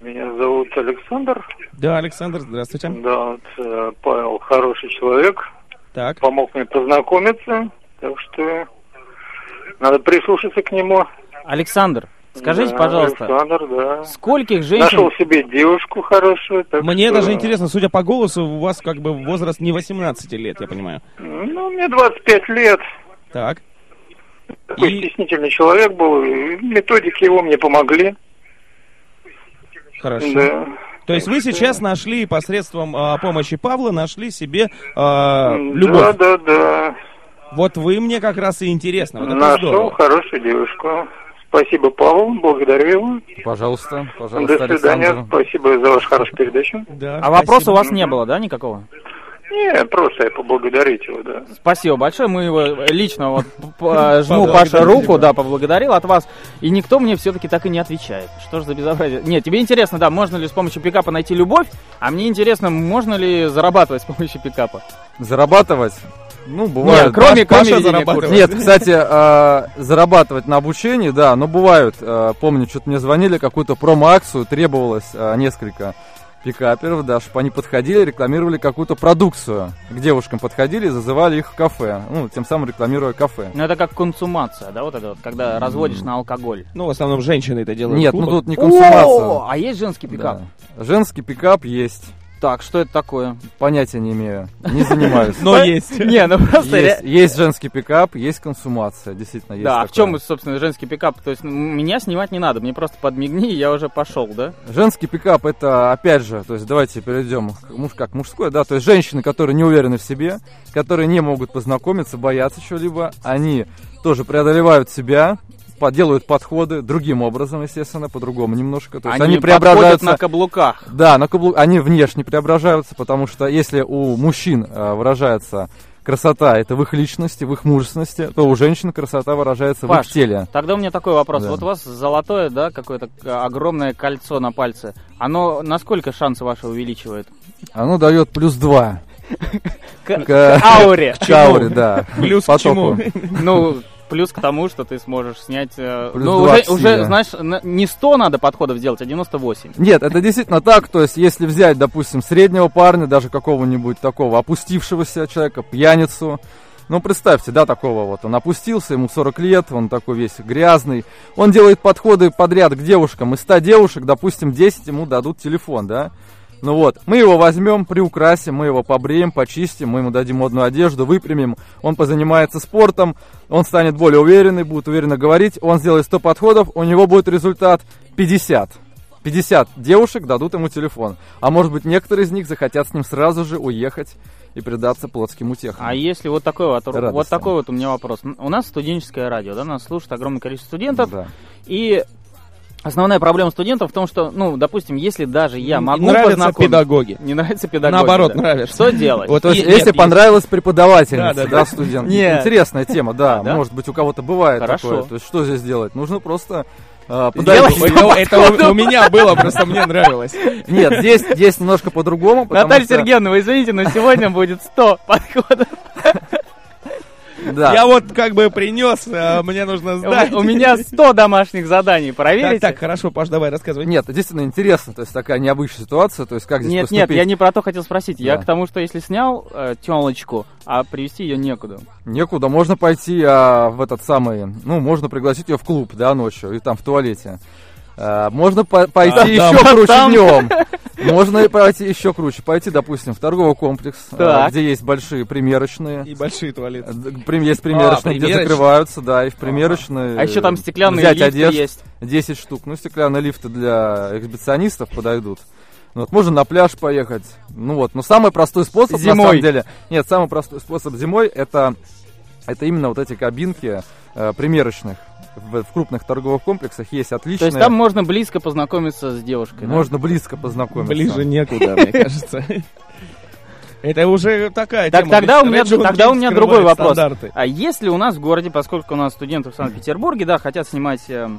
Меня зовут Александр. Да, Александр, здравствуйте. Да, вот, э, Павел хороший человек, Так, помог мне познакомиться, так что надо прислушаться к нему. Александр, Скажите, Да, пожалуйста, Александр, да. скольких женщин... Нашел себе девушку хорошую. так Мне что- даже интересно, судя по голосу, у вас как бы возраст не 18 лет, я понимаю. Ну, мне 25 лет. Так. Такой И- стеснительный человек был. и Методики его мне помогли. Хорошо. Да. То есть вы сейчас нашли посредством а, помощи Павла, нашли себе а, Да, любовь. да, да. Вот вы мне как раз и интересно. Вот Нашел здорово. хорошую девушку. Спасибо, Павел. Благодарю его. Пожалуйста, пожалуйста, До свидания. Александр. Спасибо за вашу хорошую передачу. Да, А вопроса спасибо. у вас не было, да, никакого? Не, просто я поблагодарить его, да. Спасибо большое, мы его лично вот п- жму Паша руку, да. да, поблагодарил от вас, и никто мне все-таки так и не отвечает. Что же за безобразие? Нет, тебе интересно, да, можно ли с помощью пикапа найти любовь, а мне интересно, можно ли зарабатывать с помощью пикапа? Зарабатывать? Ну, бывает. Нет, кроме, Паша кроме курса. Нет, кстати, э, зарабатывать на обучении, да, но бывают. э, помню, что-то мне звонили, какую-то промо-акцию, требовалось э, несколько пикаперов, да, чтобы они подходили, рекламировали какую-то продукцию. К девушкам подходили и зазывали их в кафе, ну, тем самым рекламируя кафе. Ну, это как консумация, да, вот это вот, когда разводишь на алкоголь. Ну, в основном женщины это делают. Нет, в ну тут не консумация. О, а есть женский пикап? Да. Женский пикап есть. Так, что это такое? Понятия не имею. Не занимаюсь. Но есть. Не, ну просто... Есть, женский пикап, есть консумация, действительно есть. Да, а в чем, собственно, женский пикап? То есть меня снимать не надо, мне просто подмигни, и я уже пошел, да? Женский пикап это, опять же, то есть давайте перейдем муж как мужской, да, то есть женщины, которые не уверены в себе, которые не могут познакомиться, боятся чего-либо, они тоже преодолевают себя, делают подходы другим образом, естественно, по-другому немножко. То есть они, подходят преображаются на каблуках. Да, на каблу... они внешне преображаются, потому что если у мужчин э, выражается красота, это в их личности, в их мужественности, то у женщин красота выражается в Паш, их теле. Тогда у меня такой вопрос. Да. Вот у вас золотое, да, какое-то к- огромное кольцо на пальце. Оно насколько шансы ваши увеличивает? Оно дает плюс два. К, К- к ауре. К ауре, да. Плюс к потоку. чему? Ну, плюс к тому, что ты сможешь снять... э, Плюс ну, уже, уже, знаешь, на- не 100 надо подходов делать, а 98. Нет, это действительно так. То есть, если взять, допустим, среднего парня, даже какого-нибудь такого опустившегося человека, пьяницу, ну, представьте, да, такого вот. Он опустился, ему 40 лет, он такой весь грязный. Он делает подходы подряд к девушкам. Из 100 девушек, допустим, 10 ему дадут телефон, да? Ну вот, мы его возьмем, приукрасим, мы его побреем, почистим, мы ему дадим модную одежду, выпрямим, он позанимается спортом, он станет более уверенный, будет уверенно говорить, он сделает 100 подходов, у него будет результат 50. 50 девушек дадут ему телефон. А может быть, некоторые из них захотят с ним сразу же уехать и предаться плотским утехам. А если вот такой вот, вот такой вот у меня вопрос. У нас студенческое радио, да, нас слушает огромное количество студентов, Да. и основная проблема студентов в том, что, ну, допустим, если даже я могу Нравятся познакомиться- педагоги. Не нравится педагоги. Наоборот, да. нравишься. Что делать? Вот То есть, и- если нет, понравилась преподавательница, Да, да, да, студент. Нет. Интересная тема, да. Да? Может быть, у кого-то бывает Хорошо. такое. То есть, что здесь делать? Нужно просто э, Сделать подойти. Это, это у, у меня было, просто мне нравилось. Нет, здесь, здесь немножко по-другому. Наталья что- Сергеевна, вы извините, но сегодня будет 100 подходов. Да. Я вот как бы принес, а мне нужно сдать. У у меня 100 домашних заданий, Так, проверите? так, хорошо, Паш, давай рассказывай. Нет, действительно интересно, то есть такая необычная ситуация, то есть как здесь Нет, поступить. нет, я не про то хотел спросить. Я Да. к тому, что если снял э, телочку, а привести ее некуда. Некуда, можно пойти а, в этот самый, ну, можно пригласить ее в клуб, да, ночью, и там в туалете. А, можно по- пойти А, еще там- круче там- днем. Можно и пойти еще круче. Пойти, допустим, в торговый комплекс, Так. где есть большие примерочные. И большие туалеты. Э, Есть примерочные, где закрываются, да, и в примерочные. А еще там стеклянные взять лифты есть. 10 штук. Ну, стеклянные лифты для эксбиционистов подойдут. Ну, Вот, можно на пляж поехать. Ну вот, но самый простой способ, на Зимой. самом деле... Нет, самый простой способ зимой, это, это именно вот эти кабинки э, примерочных. В, в крупных торговых комплексах есть То отличные. есть там можно близко познакомиться с девушкой. да? можно близко познакомиться. Ближе некуда, мне кажется. Это уже такая Так тема. тогда у меня, тогда у меня другой вопрос. стандарты. А если у нас в городе, поскольку у нас студенты в Санкт-Петербурге, да, хотят снимать, э,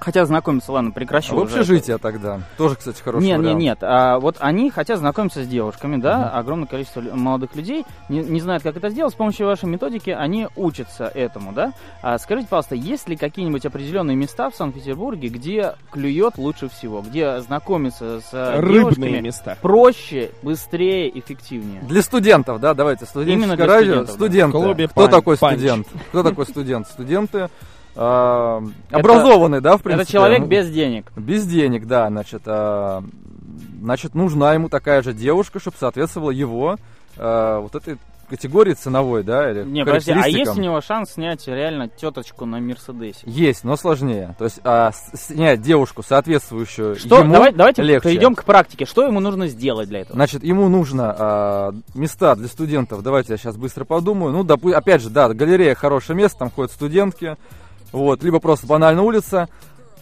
хотят знакомиться, ладно, прекращу. В уже общежитие тогда. Тоже, кстати, хороший Нет, нет, вариант. нет. А, вот они хотят знакомиться с девушками, да, огромное количество молодых людей не, не знают, как это сделать. С помощью вашей методики они учатся этому, да. А, скажите, пожалуйста, есть ли какие-нибудь определенные места в Санкт-Петербурге, где клюет лучше всего, где знакомиться с э, Рыбные девушками места. проще, быстрее, эффективнее? Для студентов, да, давайте, студенческое Именно для радио. студентов, да. Студенты. Клубе Кто панч- такой панч. студент? Кто такой студент? Студенты э, образованный, да, в принципе. Это человек ну, без денег. Без денег, да, значит, э, значит, нужна ему такая же девушка, чтобы соответствовала его э, вот этой категории ценовой, да, или Не, подожди, а есть у него шанс снять реально теточку на Мерседесе? Есть, но сложнее. То есть а, снять девушку, соответствующую Что? ему, Давай, давайте легче. перейдем к практике. Что ему нужно сделать для этого? Значит, ему нужно а, места для студентов. Давайте я сейчас быстро подумаю. Ну, допу- опять же, да, галерея хорошее место, там ходят студентки. Вот, либо просто банально улица.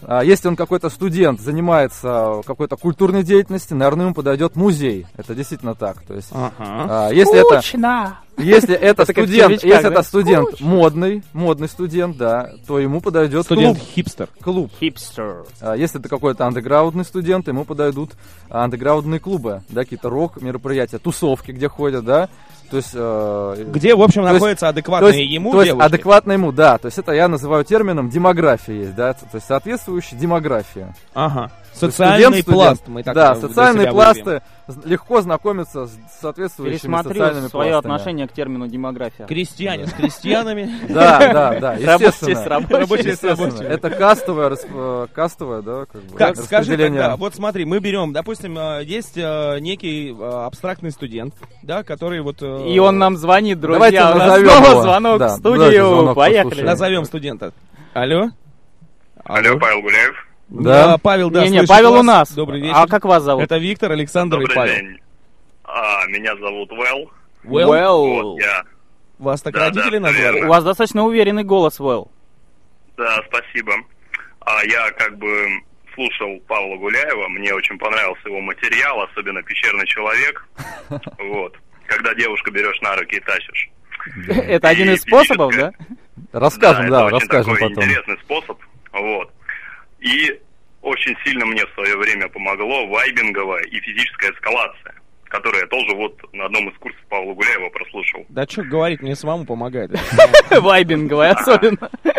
А, если он какой-то студент, занимается какой-то культурной деятельностью, наверное, ему подойдет музей. Это действительно так. То есть, Ага. если это, если это студент, если это студент модный, модный студент, да, то ему подойдет Студент-хипстер. клуб. клуб. Хипстер. А Если это какой-то андеграундный студент, ему подойдут андеграундные клубы, да, какие-то рок-мероприятия, тусовки, где ходят, да. То есть, э, Где, в общем, То есть- адекватные есть, ему то есть адекватно ему, да. То есть это я называю термином демография есть, да, то есть соответствующая демография. Ага. То есть Социальный студент, студент. пласт. Мы так да, социальные пласты выберем. з- легко знакомиться с соответствующими Пересмотрю социальными свое пластами. отношение к термину демография. Крестьяне с крестьянами. Да, да, да, Рабочие естественно. с рабочими. Рабочие с рабочими. Это кастовое, э, кастовое, да, как бы, Так, скажи тогда, вот смотри, мы берем, допустим, э, есть э, некий э, абстрактный студент, да, который вот... э, И он нам звонит, друзья. Давайте назовем снова его. звонок Да, в студию. Поехали. Назовем студента. Алло? Алло, Павел Гуляев. Да. Павел, да, Не-не, слышит Павел вас. у нас. Добрый вечер. А как вас зовут? Это Виктор, Александр и Добрый Павел. день. А, меня зовут Вэл. Well, Well. Вот я. Вас так Да, родители да, назвали? верно. У вас достаточно уверенный голос, Вэл. Да, спасибо. А я как бы слушал Павла Гуляева, мне очень понравился его материал, особенно «Пещерный человек». Вот. Когда девушку берешь на руки и тащишь. Это один из способов, да? Расскажем, да, очень расскажем такой потом. интересный способ. Вот. И очень сильно мне в свое время помогло вайбинговая и физическая эскалация, которую я тоже вот на одном из курсов Павла Гуляева прослушал. Да что говорить, мне самому помогает. Вайбинговая особенно.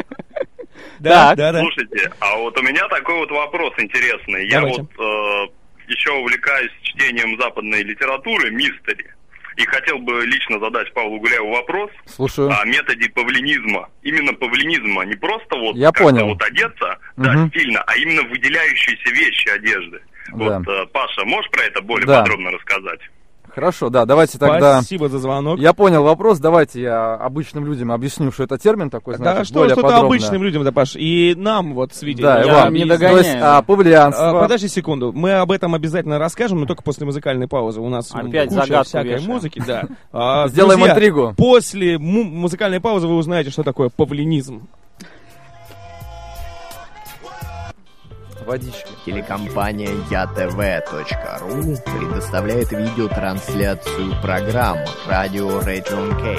Да, да, да. Слушайте, а вот у меня такой вот вопрос интересный. Я вот э, еще увлекаюсь чтением западной литературы, мистери. И хотел бы лично задать Павлу Гуляеву вопрос Слушаю. о методе павлинизма. Именно павлинизма, не просто вот Я понял. вот одеться, да, Мгм. стильно, а именно выделяющиеся вещи одежды. Да. Вот, э, Паша, можешь про это более Да. подробно рассказать? Хорошо, да, давайте тогда... Спасибо за звонок. Я понял вопрос, давайте я обычным людям объясню, что это термин такой, значит, Да что, более что-то подробно. обычным людям, да, Паш, и нам вот с видео. Да, и Я вам. не То есть, догоняю. а, павлианство... А, Подожди секунду, мы об этом обязательно расскажем, но только после музыкальной паузы. У нас Опять куча всякой вешаем. музыки, да. А, Сделаем друзья, интригу. После му- музыкальной паузы вы узнаете, что такое павлинизм. Водички. Телекомпания ЯТВ.ру предоставляет видеотрансляцию программ Радио Region K.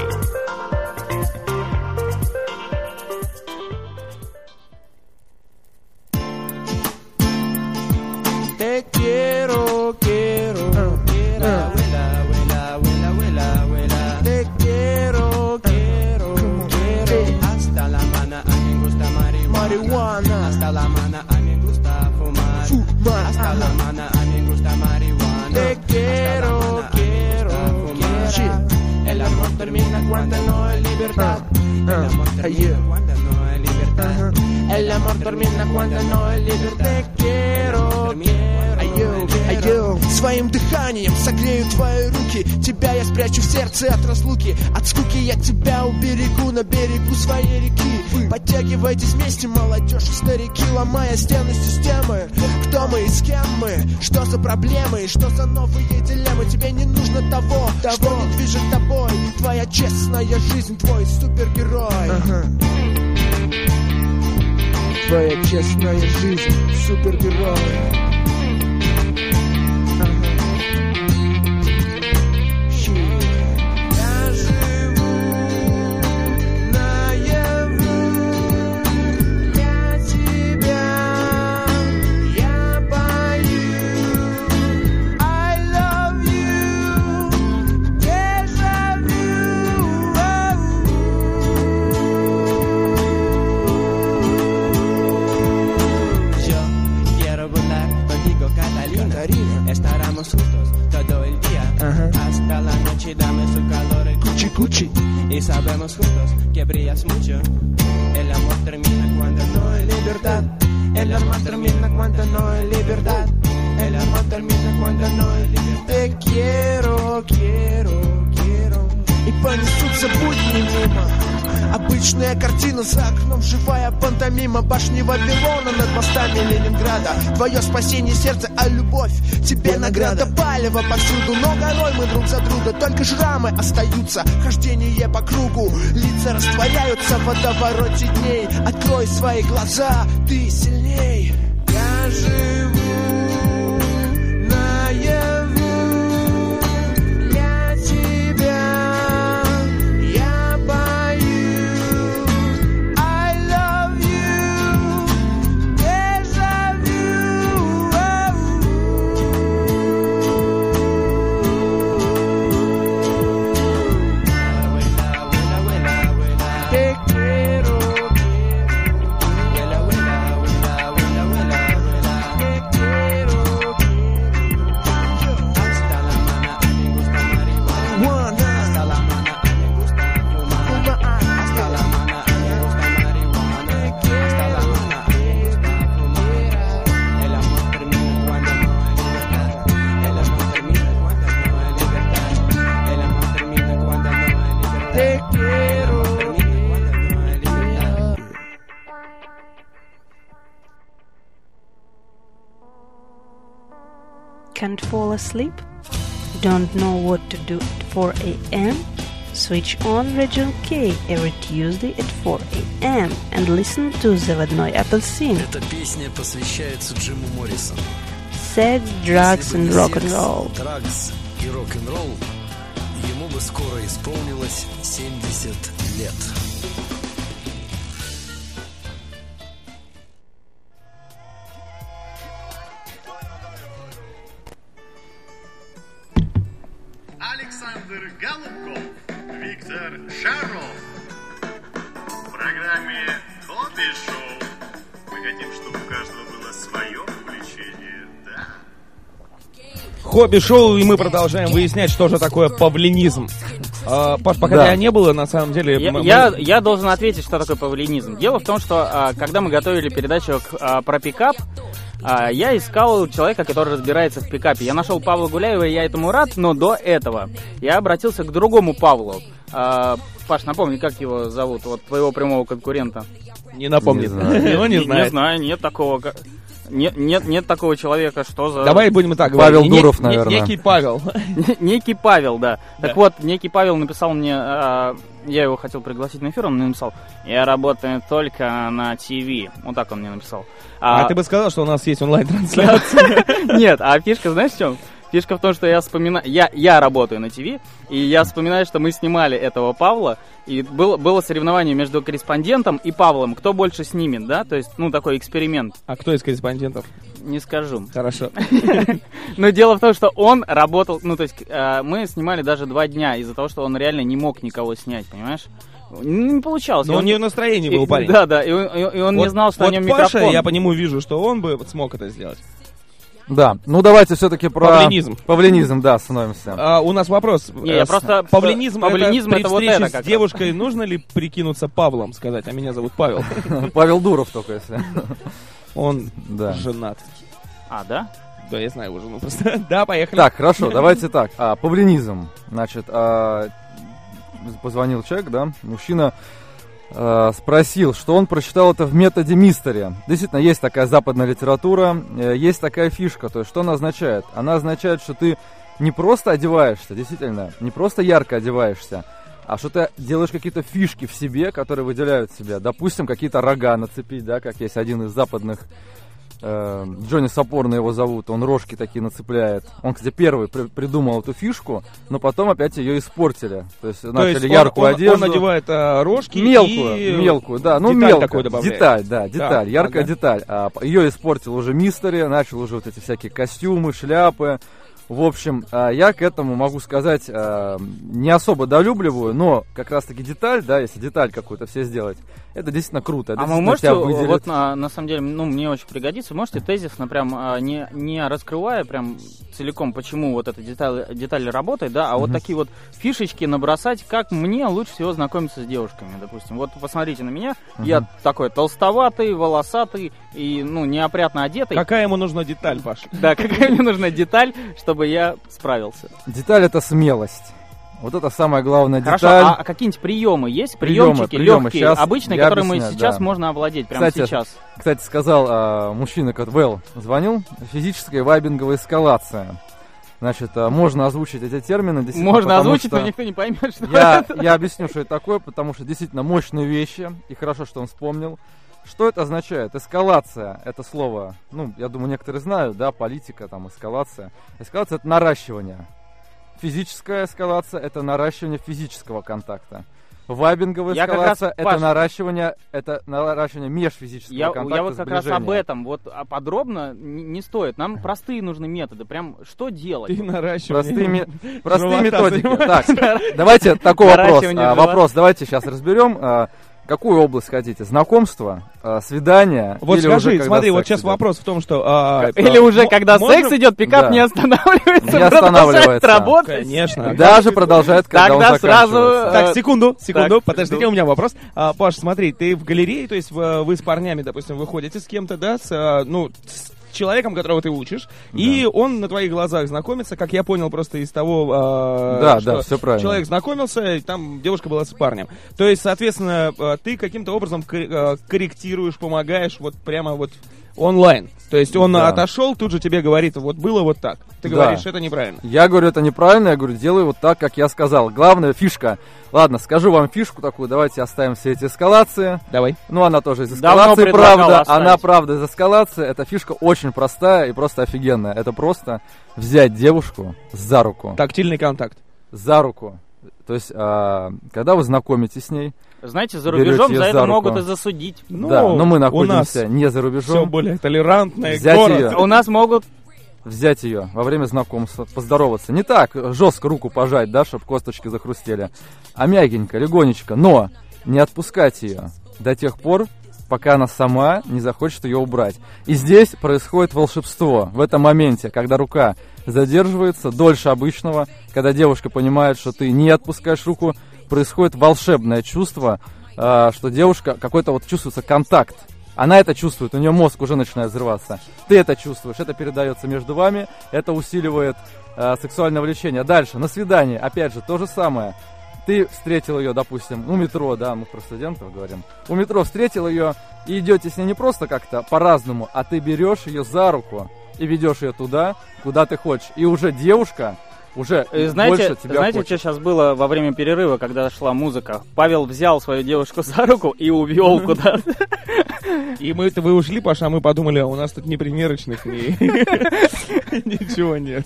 Te quiero, quiero, quiero, marihuana. Hasta la mana fumar. Hasta la mana a mí me gusta marihuana. Te quiero, quiero, quiero. El amor termina cuando no hay libertad. El amor termina cuando no hay libertad. El amor termina cuando no hay libertad. Te quiero, quiero. Айо, своим дыханием согрею твои руки Тебя я спрячу в сердце от разлуки От скуки я тебя уберегу на берегу своей реки Подтягивайтесь вместе, молодежь и старики Ломая стены системы Кто мы и с кем мы? Что за проблемы? И что за новые дилеммы? Тебе не нужно того, что не движет тобой Твоя честная жизнь, твой супергерой Твоя честная жизнь, супергерой картина за окном Живая пантомима Башни Вавилона над мостами Ленинграда. Твое спасение сердце, а любовь Тебе награда. Палево повсюду Но горой мы друг за друга Только шрамы остаются. Хождение по кругу Лица растворяются в водовороте дней. Открой свои глаза, ты сильней. Я живу asleep? Don't know what to do at 4 a.m.? Switch on Region K every Tuesday at 4 a.m. and listen to Заводной Апельсин. Эта песня посвящается Джиму Моррисону. Sex, drugs Если бы and не rock and секс, roll. Драгс и рок-н-ролл, ему бы скоро исполнилось 70 лет. Хобби-шоу, и мы продолжаем выяснять, что же такое павлинизм. А, Паш, пока Да. тебя не было, на самом деле... Я, мы- я, я должен ответить, что такое павлинизм. Дело в том, что а, когда мы готовили передачу а, про пикап, а, я искал человека, который разбирается в пикапе. Я нашел Павла Гуляева, и я этому рад, но до этого я обратился к другому Павлу. А, Паш, напомни, как его зовут, вот твоего прямого конкурента? Не напомнит. Не знаю. Его не знает. Не знаю, нет такого. Нет, нет, нет такого человека, что за... Давай будем так Павел говорить. Дуров, не- наверное. Некий Павел. Некий Павел, да. Да. Так вот, некий Павел написал мне, а, я его хотел пригласить на эфир, он мне написал, я работаю только на ТВ. Вот так он мне написал. А ты бы сказал, что у нас есть онлайн-трансляция. Нет, а фишка знаешь в чем? Фишка в том, что я вспоминаю... Я, я работаю на ТВ, и я вспоминаю, что мы снимали этого Павла, и было, было соревнование между корреспондентом и Павлом, кто больше снимет, да? То есть, ну, такой эксперимент. А кто из корреспондентов? Не скажу. Хорошо. Но дело в том, что он работал, ну, то есть, э, мы снимали даже два дня из-за того, что он реально не мог никого снять, понимаешь? Не получалось. Но И он не в настроении был парень. Да, да, и он, и- он не Вот- знал, что вот на нем Паша, микрофон. я по нему вижу, что он бы смог это сделать. Да, ну давайте все-таки про... Павлинизм. Павлинизм, да, становимся. А, у нас вопрос. Не, я Э, с- просто- Павлинизм, павлинизм это при это вот это с как раз. девушкой нужно ли прикинуться Павлом, сказать, а меня зовут Павел? Павел Дуров только если. Он Да. женат. А, да? Да, я знаю его жену просто. Да, поехали. Так, хорошо, давайте так. А, павлинизм. Значит, а, позвонил человек, да, мужчина а, спросил, что он прочитал это в методе мистерия. Действительно, есть такая западная литература, э, есть такая фишка. То есть, что она означает? Она означает, что ты не просто одеваешься, действительно, не просто ярко одеваешься, а что ты делаешь какие-то фишки в себе, которые выделяют себя. Допустим, какие-то рога нацепить, да, как есть один из западных э, Джонни Сапорно его зовут, он рожки такие нацепляет. Он, кстати, первый при- придумал эту фишку, но потом опять ее испортили. То есть То начали есть он- яркую он, одежду. он надевает а, рожки Мелкую, и... мелкую, да, ну деталь мелкую, деталь, да, деталь, Да, яркая ага. деталь. А, ее испортил уже Мистери, начал уже вот эти всякие костюмы, шляпы. В общем, а, я к этому могу сказать, а, не особо долюбливаю, но как раз-таки деталь, да, если деталь какую-то все сделать, это действительно круто. это А вы можете, вот на, на самом деле, ну, мне очень пригодится, можете тезисно прям, а, не, не раскрывая прям целиком, почему вот эта деталь, деталь работает, да, а вот Мгм. такие вот фишечки набросать, как мне лучше всего знакомиться с девушками, допустим. Вот посмотрите на меня, я Мгм. такой толстоватый, волосатый и, ну, неопрятно одетый. Какая ему нужна деталь, Паш? Да, какая мне нужна деталь, чтобы я справился. Деталь это смелость. Вот это самая главная Хорошо, деталь. а какие-нибудь приемы есть? Приемы, Приемчики приемы. легкие, Щас обычные, которые мы объясняю, сейчас да. можно овладеть прямо кстати, сейчас. Кстати, сказал а, мужчина, который Вэл звонил, физическая вайбинговая эскалация. Значит, а, можно озвучить эти термины. Можно озвучить, что но никто не поймет, что я, это. я объясню, что это такое, потому что действительно мощные вещи, и хорошо, что он вспомнил. Что это означает? Эскалация – это слово, ну, я думаю, некоторые знают, да, политика, там, эскалация. Эскалация – это наращивание. Физическая эскалация – это наращивание физического контакта. Вайбинговая Я как раз, эскалация – это Паш, наращивание, это наращивание межфизического Я, контакта, я вот как раз сближения. об этом. Вот а подробно не, не стоит. Нам простые нужны методы. Прям что делать? Ты наращивание Простые, методики. Так, давайте такой вопрос. А. Вопрос, давайте сейчас разберем. Какую область хотите? Знакомство, а, свидание? Вот или скажи, уже смотри, вот сейчас идет? вопрос в том, что... а, Или а, уже когда можем- секс идет, пикап Да. не останавливается, Не продолжает останавливается. работать. Конечно. Даже продолжает, когда он Тогда сразу, заканчивается. Так, секунду, секунду, так, подождите, жду. у меня вопрос. А, Паш, смотри, ты в галерее, то есть вы с парнями, допустим, выходите с кем-то, да, с, а, ну, с человеком, которого ты учишь, и он на твоих глазах знакомится, как я понял просто из того, а, Да, что да, всё правильно. человек знакомился, и там девушка была с парнем. То есть, соответственно, а, ты каким-то образом а, корректируешь, помогаешь вот прямо вот онлайн. То есть он Да. отошел, тут же тебе говорит, вот было вот так. Ты Да. говоришь, это неправильно. Я говорю, это неправильно, я говорю, делай вот так, как я сказал. Главная фишка. Ладно, скажу вам фишку такую, давайте оставим все эти эскалации. Давай. Ну, она тоже из эскалации, правда. оставить. Она, правда, из эскалации. Эта фишка очень простая и просто офигенная. Это просто взять девушку за руку. Тактильный контакт. За руку. То есть, а, когда вы знакомитесь с ней, Знаете, за рубежом за за это руку. могут и засудить. Ну, да, но мы находимся не за Все рубежом, более толерантный Взять город. её. У нас могут взять ее во время знакомства, поздороваться. Не так жестко руку пожать, да, чтобы косточки захрустели, а мягенько, легонечко, но не отпускать ее до тех пор, пока она сама не захочет ее убрать. И здесь происходит волшебство. В этом моменте, когда рука задерживается дольше обычного, когда девушка понимает, что ты не отпускаешь руку, происходит волшебное чувство, а, что девушка, какой-то вот чувствуется контакт. Она это чувствует, у нее мозг уже начинает взрываться. Ты это чувствуешь, это передается между вами, это усиливает а, сексуальное влечение. Дальше, на свидание, опять же, то же самое. Ты встретил ее, допустим, у метро, да, мы про студентов говорим. У метро встретил ее и идете с ней не просто как-то по-разному, а ты берешь ее за руку и ведешь ее туда, куда ты хочешь. И уже девушка уже Э, Знаете, больше тебя знаете, хочет. что сейчас было во время перерыва, когда шла музыка? Павел взял свою девушку за руку и увел куда-то. И мы это вы ушли, Паша, а мы подумали, а у нас тут ни примерочных. Ничего нет.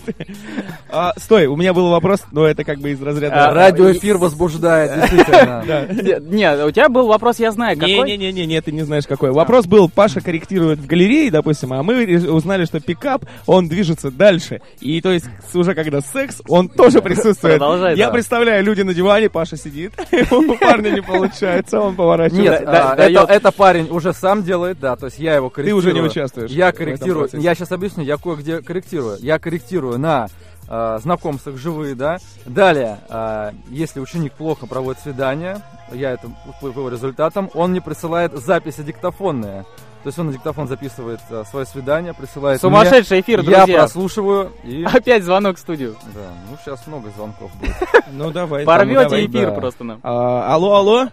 А, стой, у меня был вопрос, но это как бы из разряда... А, Радиоэфир возбуждает, действительно. Нет, Нет, у тебя был вопрос, я знаю, какой. Не-не-не, не, ты не знаешь какой. Вопрос был, Паша корректирует в галерее, допустим, а мы узнали, что пикап, он движется дальше. И то есть уже когда секс, он тоже присутствует. Продолжай, Я представляю, люди на диване, Паша сидит, у парня не получается, он Нет, поворачивается. Да- а, это, парень уже сам делает, да, то есть я его корректирую. уже не участвуешь Я корректирую, я сейчас объясню, я кое-где корректирую. Я корректирую на э, знакомствах живые, да. Далее, э, если ученик плохо проводит свидание, я это по его результатам, он мне присылает записи диктофонные. То есть он на диктофон записывает э, свое свидание, присылает Сумасшедший эфир, мне, я друзья. прослушиваю и... Опять звонок в студию. Да, ну сейчас много звонков будет. Ну давай. Порвете эфир просто нам. А, Алло, алло.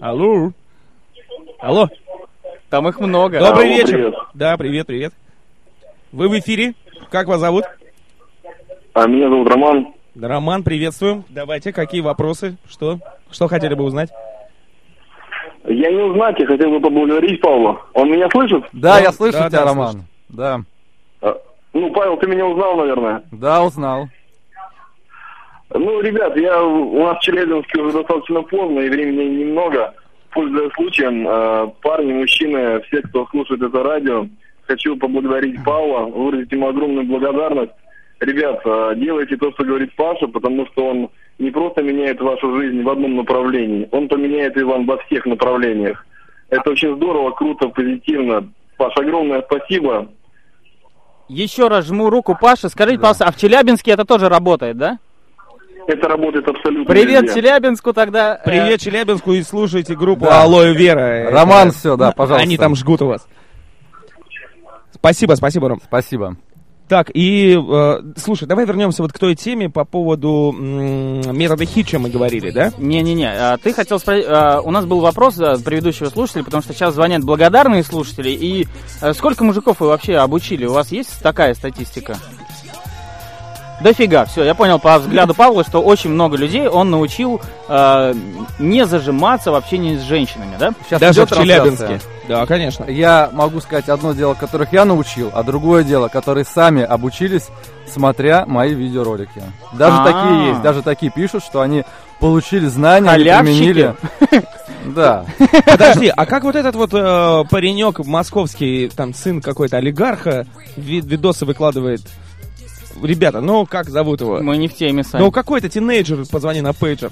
Алло. Алло. Там их много. Добрый вечер. Да, привет, привет. Вы в эфире? Как вас зовут? А меня зовут Роман. Роман, приветствуем. Давайте, какие вопросы? Что? Что хотели бы узнать? Я не узнать, я хотел бы поблагодарить Павла. Он меня слышит? Да, Да, я слышу да, тебя, да, Роман. слышит. Да, А, Ну, Павел, ты меня узнал, наверное. да, узнал. Ну, ребят, я у нас в Челябинске уже достаточно поздно, и времени немного. Пользуясь случаем, э, парни, мужчины, все, кто слушает это радио, хочу поблагодарить Павла, выразить ему огромную благодарность ребят, э, делайте то, что говорит Паша, потому что он не просто меняет вашу жизнь в одном направлении, он поменяет и вам во всех направлениях. Это очень здорово, круто, позитивно. Паш, огромное спасибо. Еще раз жму руку Паше. Скажите, пожалуйста, а в Челябинске это тоже работает, да? Это работает абсолютно Привет везде. Челябинску тогда. э, Привет Челябинску и слушайте группу Да. Алоэ Вера. Роман, Это- всё, да, пожалуйста. Они там жгут у вас. Спасибо, спасибо, Ром. Спасибо. Так, и, э, слушай, давай вернемся вот к той теме по поводу м, метода Хитча мы говорили, да? Не-не-не, а, ты хотел спросить, а, у нас был вопрос а, предыдущего слушателя, потому что сейчас звонят благодарные слушатели, и а, сколько мужиков вы вообще обучили? У вас есть такая статистика? Дофига, все, я понял по взгляду Павла, что очень много людей он научил а, не зажиматься в общении с женщинами, да? Сейчас Даже идет в Челябинске. Да, конечно. Я могу сказать одно дело, которых я научил, а другое дело, которые сами обучились, смотря мои видеоролики. Даже А. такие есть, даже такие пишут, что они получили знания, Халявщики? применили. Да. Подожди, а как вот этот вот э, паренек московский, там, сын какой-то олигарха, ви- видосы выкладывает? Ребята, ну как зовут его? Мы не в теме сами. Ну какой-то тинейджер, позвони на пейджер.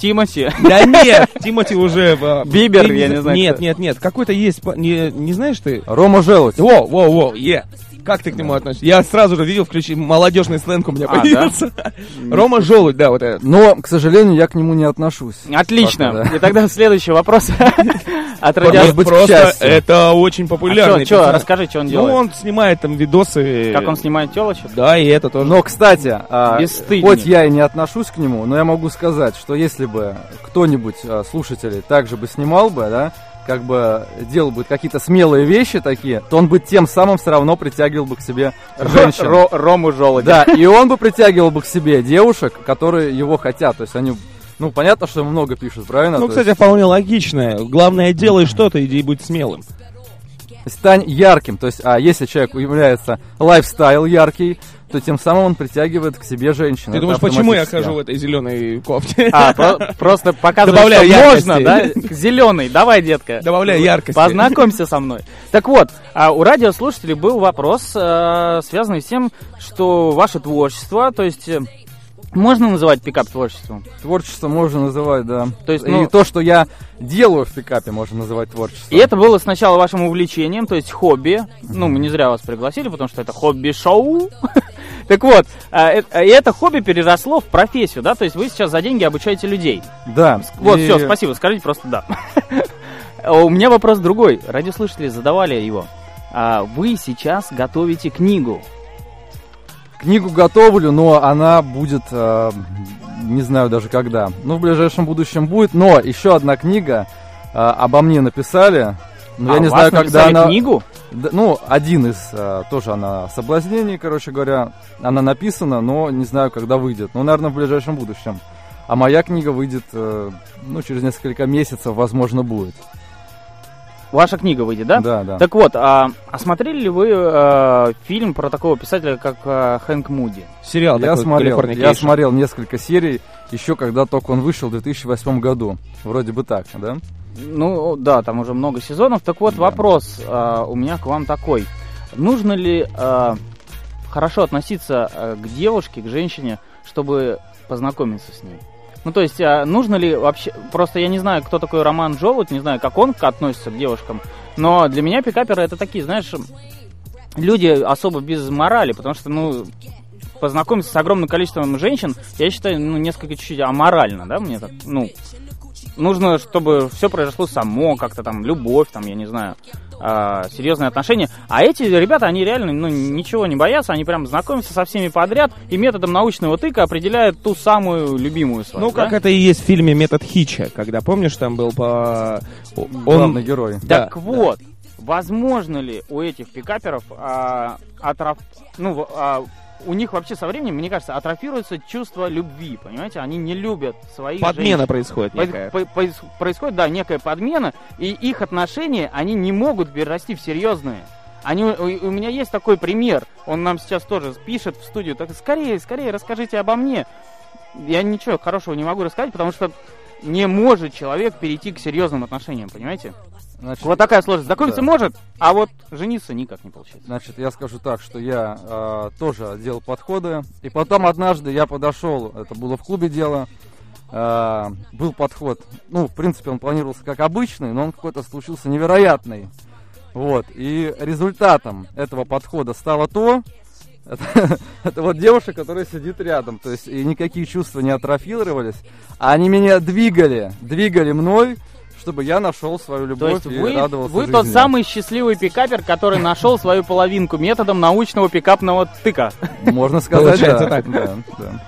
Тимати. Да нет, Тимати уже... э, Бибер, я не зна- знаю, Нет, нет, нет, какой-то есть, не, не знаешь ты? Рома Желудь. Во, во, во, е. Как ты к нему относишься? Я сразу же видел, включи, молодежный сленг у меня А, появился. Рома Желудь, да, вот этот. Но, к сожалению, я к нему не отношусь. Отлично. Пока, да. И тогда следующий вопрос от. Может быть, Просто это очень популярный. А персонаж. расскажи, что он Ну, делает. он снимает там видосы. Как он снимает телочек? Да, и это тоже. Но, кстати, а, хоть я и не отношусь к нему, но я могу сказать, что если бы кто-нибудь а, слушателей также бы снимал бы, да, как бы делал бы какие-то смелые вещи такие, то он бы тем самым все равно притягивал бы к себе женщин. Ро- Рому Желудя. Да, и он бы притягивал бы к себе девушек, которые его хотят. То есть они, ну, понятно, что ему много пишут, правильно? Ну, То кстати, есть вполне логично. Главное, делай что-то, иди и будь смелым. Стань ярким. То есть, а если человек является лайфстайл яркий, то тем самым он притягивает к себе женщин. Ты думаешь, почему я хожу в этой зеленой кофте? А, про- просто показывает, Добавляю что яркости. можно, да? Зеленый, давай, детка. Добавляю яркости. Познакомься со мной. Так вот, а у радиослушателей был вопрос, э, связанный с тем, что ваше творчество, то есть э, можно называть пикап творчеством? Творчество можно называть, да. То есть, и ну- то, что я делаю в пикапе, можно называть творчеством. И это было сначала вашим увлечением, то есть хобби. Ну, мы не зря вас пригласили, потому что это хобби-шоу. Так вот, а, э- и это хобби переросло в профессию, да? То есть вы сейчас за деньги обучаете людей. Да. Вот, и- все, спасибо, скажите просто да. А У меня вопрос другой. Радиослушатели задавали его. А Вы сейчас готовите книгу. Книгу готовлю, но она будет, э, не знаю даже когда. Ну, в ближайшем будущем будет. Но еще одна книга э, обо мне написали. Но А, я не знаю, когда она... книгу? Да, ну, один из, э, тоже она соблазнений, короче говоря. Она написана, но не знаю, когда выйдет. Ну, наверное, в ближайшем будущем. А моя книга выйдет, э, ну, через несколько месяцев, возможно, будет. Ваша книга выйдет, да? Да, да. Так вот, а, а смотрели ли вы э, фильм про такого писателя, как э, Хэнк Муди? Сериал я такой, смотрел, я смотрел несколько серий, еще когда только он вышел в 2008 году. Вроде бы так, да? Ну, да, там уже много сезонов. Так вот, вопрос а, у меня к вам такой. Нужно ли а, хорошо относиться а, к девушке, к женщине, чтобы познакомиться с ней? Ну, то есть, а, нужно ли вообще... Просто я не знаю, кто такой Роман Желудь, не знаю, как он относится к девушкам, но для меня пикаперы это такие, знаешь, люди особо без морали, потому что, ну, познакомиться с огромным количеством женщин, я считаю, ну, несколько чуть-чуть аморально, да, мне так, ну, нужно, чтобы все произошло само, как-то там, любовь, там, я не знаю, а, серьезные отношения. А эти ребята, они реально, ну, ничего не боятся, они прям знакомятся со всеми подряд и методом научного тыка определяют ту самую любимую свою. Ну, как да? это и есть в фильме «Метод Хича», когда, помнишь, там был по... Он... Главный герой. Да, Так вот, возможно ли у этих пикаперов а, атроф... ну, а, у них вообще со временем, мне кажется, атрофируется чувство любви, понимаете? Они не любят своих Подмена женщин. происходит некая. по- по- происходит, да, некая подмена, и их отношения, они не могут перерасти в серьезные. Они, у, у меня есть такой пример, он нам сейчас тоже пишет в студию, так скорее, скорее расскажите обо мне. Я ничего хорошего не могу рассказать, потому что не может человек перейти к серьезным отношениям, понимаете? Значит, Вот такая сложность. Знакомиться да. может, а вот жениться никак не получается. Значит, я скажу так, что я э, тоже делал подходы. И потом однажды я подошел, это было в клубе дело, э, был подход. Ну, в принципе, он планировался как обычный, но он какой-то случился невероятный. Вот. И результатом этого подхода стало то, это, это вот девушка, которая сидит рядом. То есть и никакие чувства не атрофировались, а они меня двигали, двигали мной, чтобы я нашел свою То любовь есть и вы, радовался вы жизни. тот самый счастливый пикапер, который нашел свою половинку методом научного пикапного тыка. Можно сказать, Получается да. так. Да, да.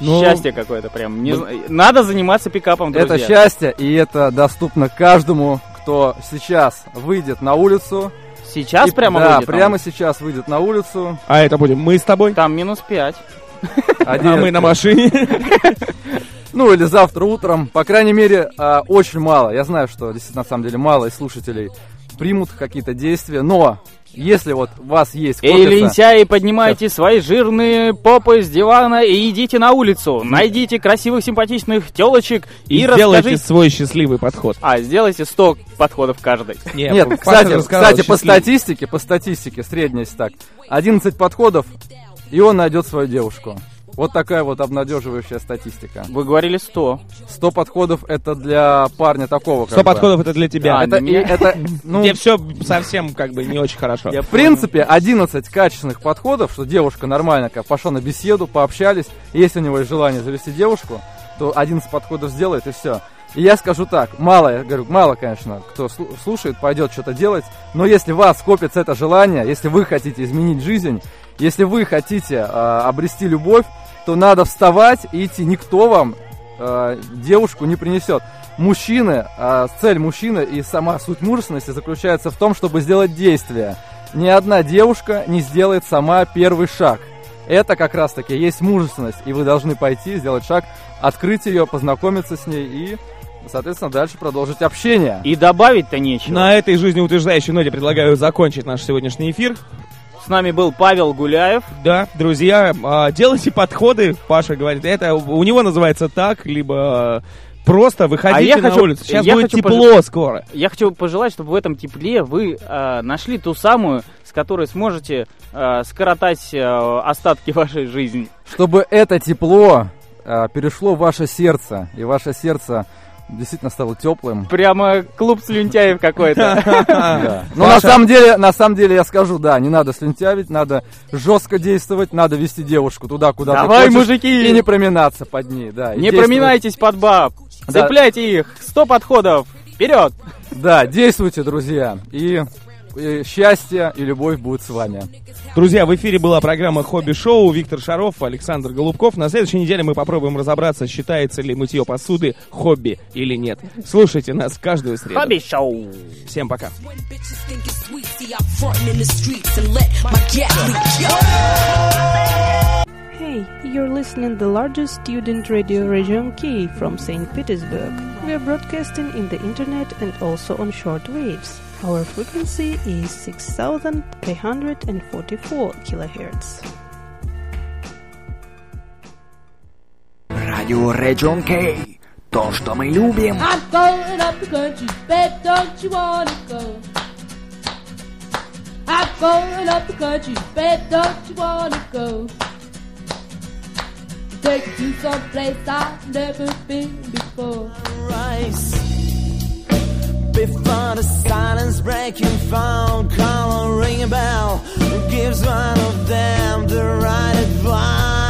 Ну, Счастье какое-то прям. Не зна- Надо заниматься пикапом, друзья. Это счастье, и это доступно каждому, кто сейчас выйдет на улицу. Сейчас И- прямо Да, выйдет прямо сейчас выйдет на улицу. А это будем мы с тобой? Там минус 5. А мы на машине. Ну, или завтра утром. По крайней мере, а, очень мало. Я знаю, что действительно, на самом деле, мало из слушателей примут какие-то действия. Но, если вот у вас есть Эй, копится- лентяи, поднимайте свои жирные попы с дивана и идите на улицу. Найдите красивых, симпатичных телочек и, И сделайте расскажите... свой счастливый подход. А, сделайте 100 подходов каждый. Нет, Паша кстати, кстати, по статистике, по статистике, средняя так, 11 подходов, и он найдет свою девушку. Вот такая вот обнадеживающая статистика. Вы говорили 100. 100 подходов это для парня такого. как 100 бы. подходов это для тебя. А, это, и это, ну, Где все совсем как бы не очень хорошо. в принципе, 11 качественных подходов, что девушка нормально как пошла на беседу, пообщались, и если у него есть желание завести девушку, то 11 подходов сделает и все. И я скажу так, мало, я говорю, мало, конечно, кто слу- слушает, пойдет что-то делать, но если у вас копится это желание, если вы хотите изменить жизнь, если вы хотите а, обрести любовь, то надо вставать и идти. Никто вам а, девушку не принесет. Мужчины, а, цель мужчины и сама суть мужественности заключается в том, чтобы сделать действие. Ни одна девушка не сделает сама первый шаг. Это как раз таки есть мужественность, и вы должны пойти, сделать шаг, открыть ее, познакомиться с ней и, соответственно, дальше продолжить общение. И добавить-то нечего. На этой жизнеутверждающей ноте предлагаю закончить наш сегодняшний эфир. С нами был Павел Гуляев. Да, друзья, а, делайте подходы, Паша говорит. Это у него называется так, либо а, просто выходите А я на хочу- улицу. Сейчас я будет хочу тепло пож- скоро. Я хочу пожелать, чтобы в этом тепле вы э, нашли ту самую, с которой сможете э, скоротать э, остатки вашей жизни. Чтобы это тепло а, перешло в ваше сердце, и ваше сердце действительно стало теплым. Прямо клуб слюнтяев какой-то. Но на самом деле, на самом деле я скажу, да, не надо слюнтявить, надо жестко действовать, надо вести девушку туда, куда Давай, ты хочешь, мужики! и не проминаться под ней, да. Не проминайтесь под баб. Цепляйте их. 100 подходов. Вперед! Да, действуйте, друзья, и, и счастье и любовь будут с вами. Друзья, в эфире была программа «Хобби-шоу». Виктор Шаров, Александр Голубков. На следующей неделе мы попробуем разобраться, считается ли мытье посуды хобби или нет. Слушайте нас каждую среду. Хобби-шоу. Всем пока. Hey, you're listening the largest student radio Region Key from St. Petersburg. We are broadcasting in the internet and also on short waves. Our frequency is 6344 kilohertz. Радио Region K. То, что мы любим. I'm going up the country, babe, don't you wanna go? I'm going up the country, babe, don't you wanna go? Take you to some place I've never been before. rise Before the silence breaking phone call ring a bell. Gives one of them the right advice?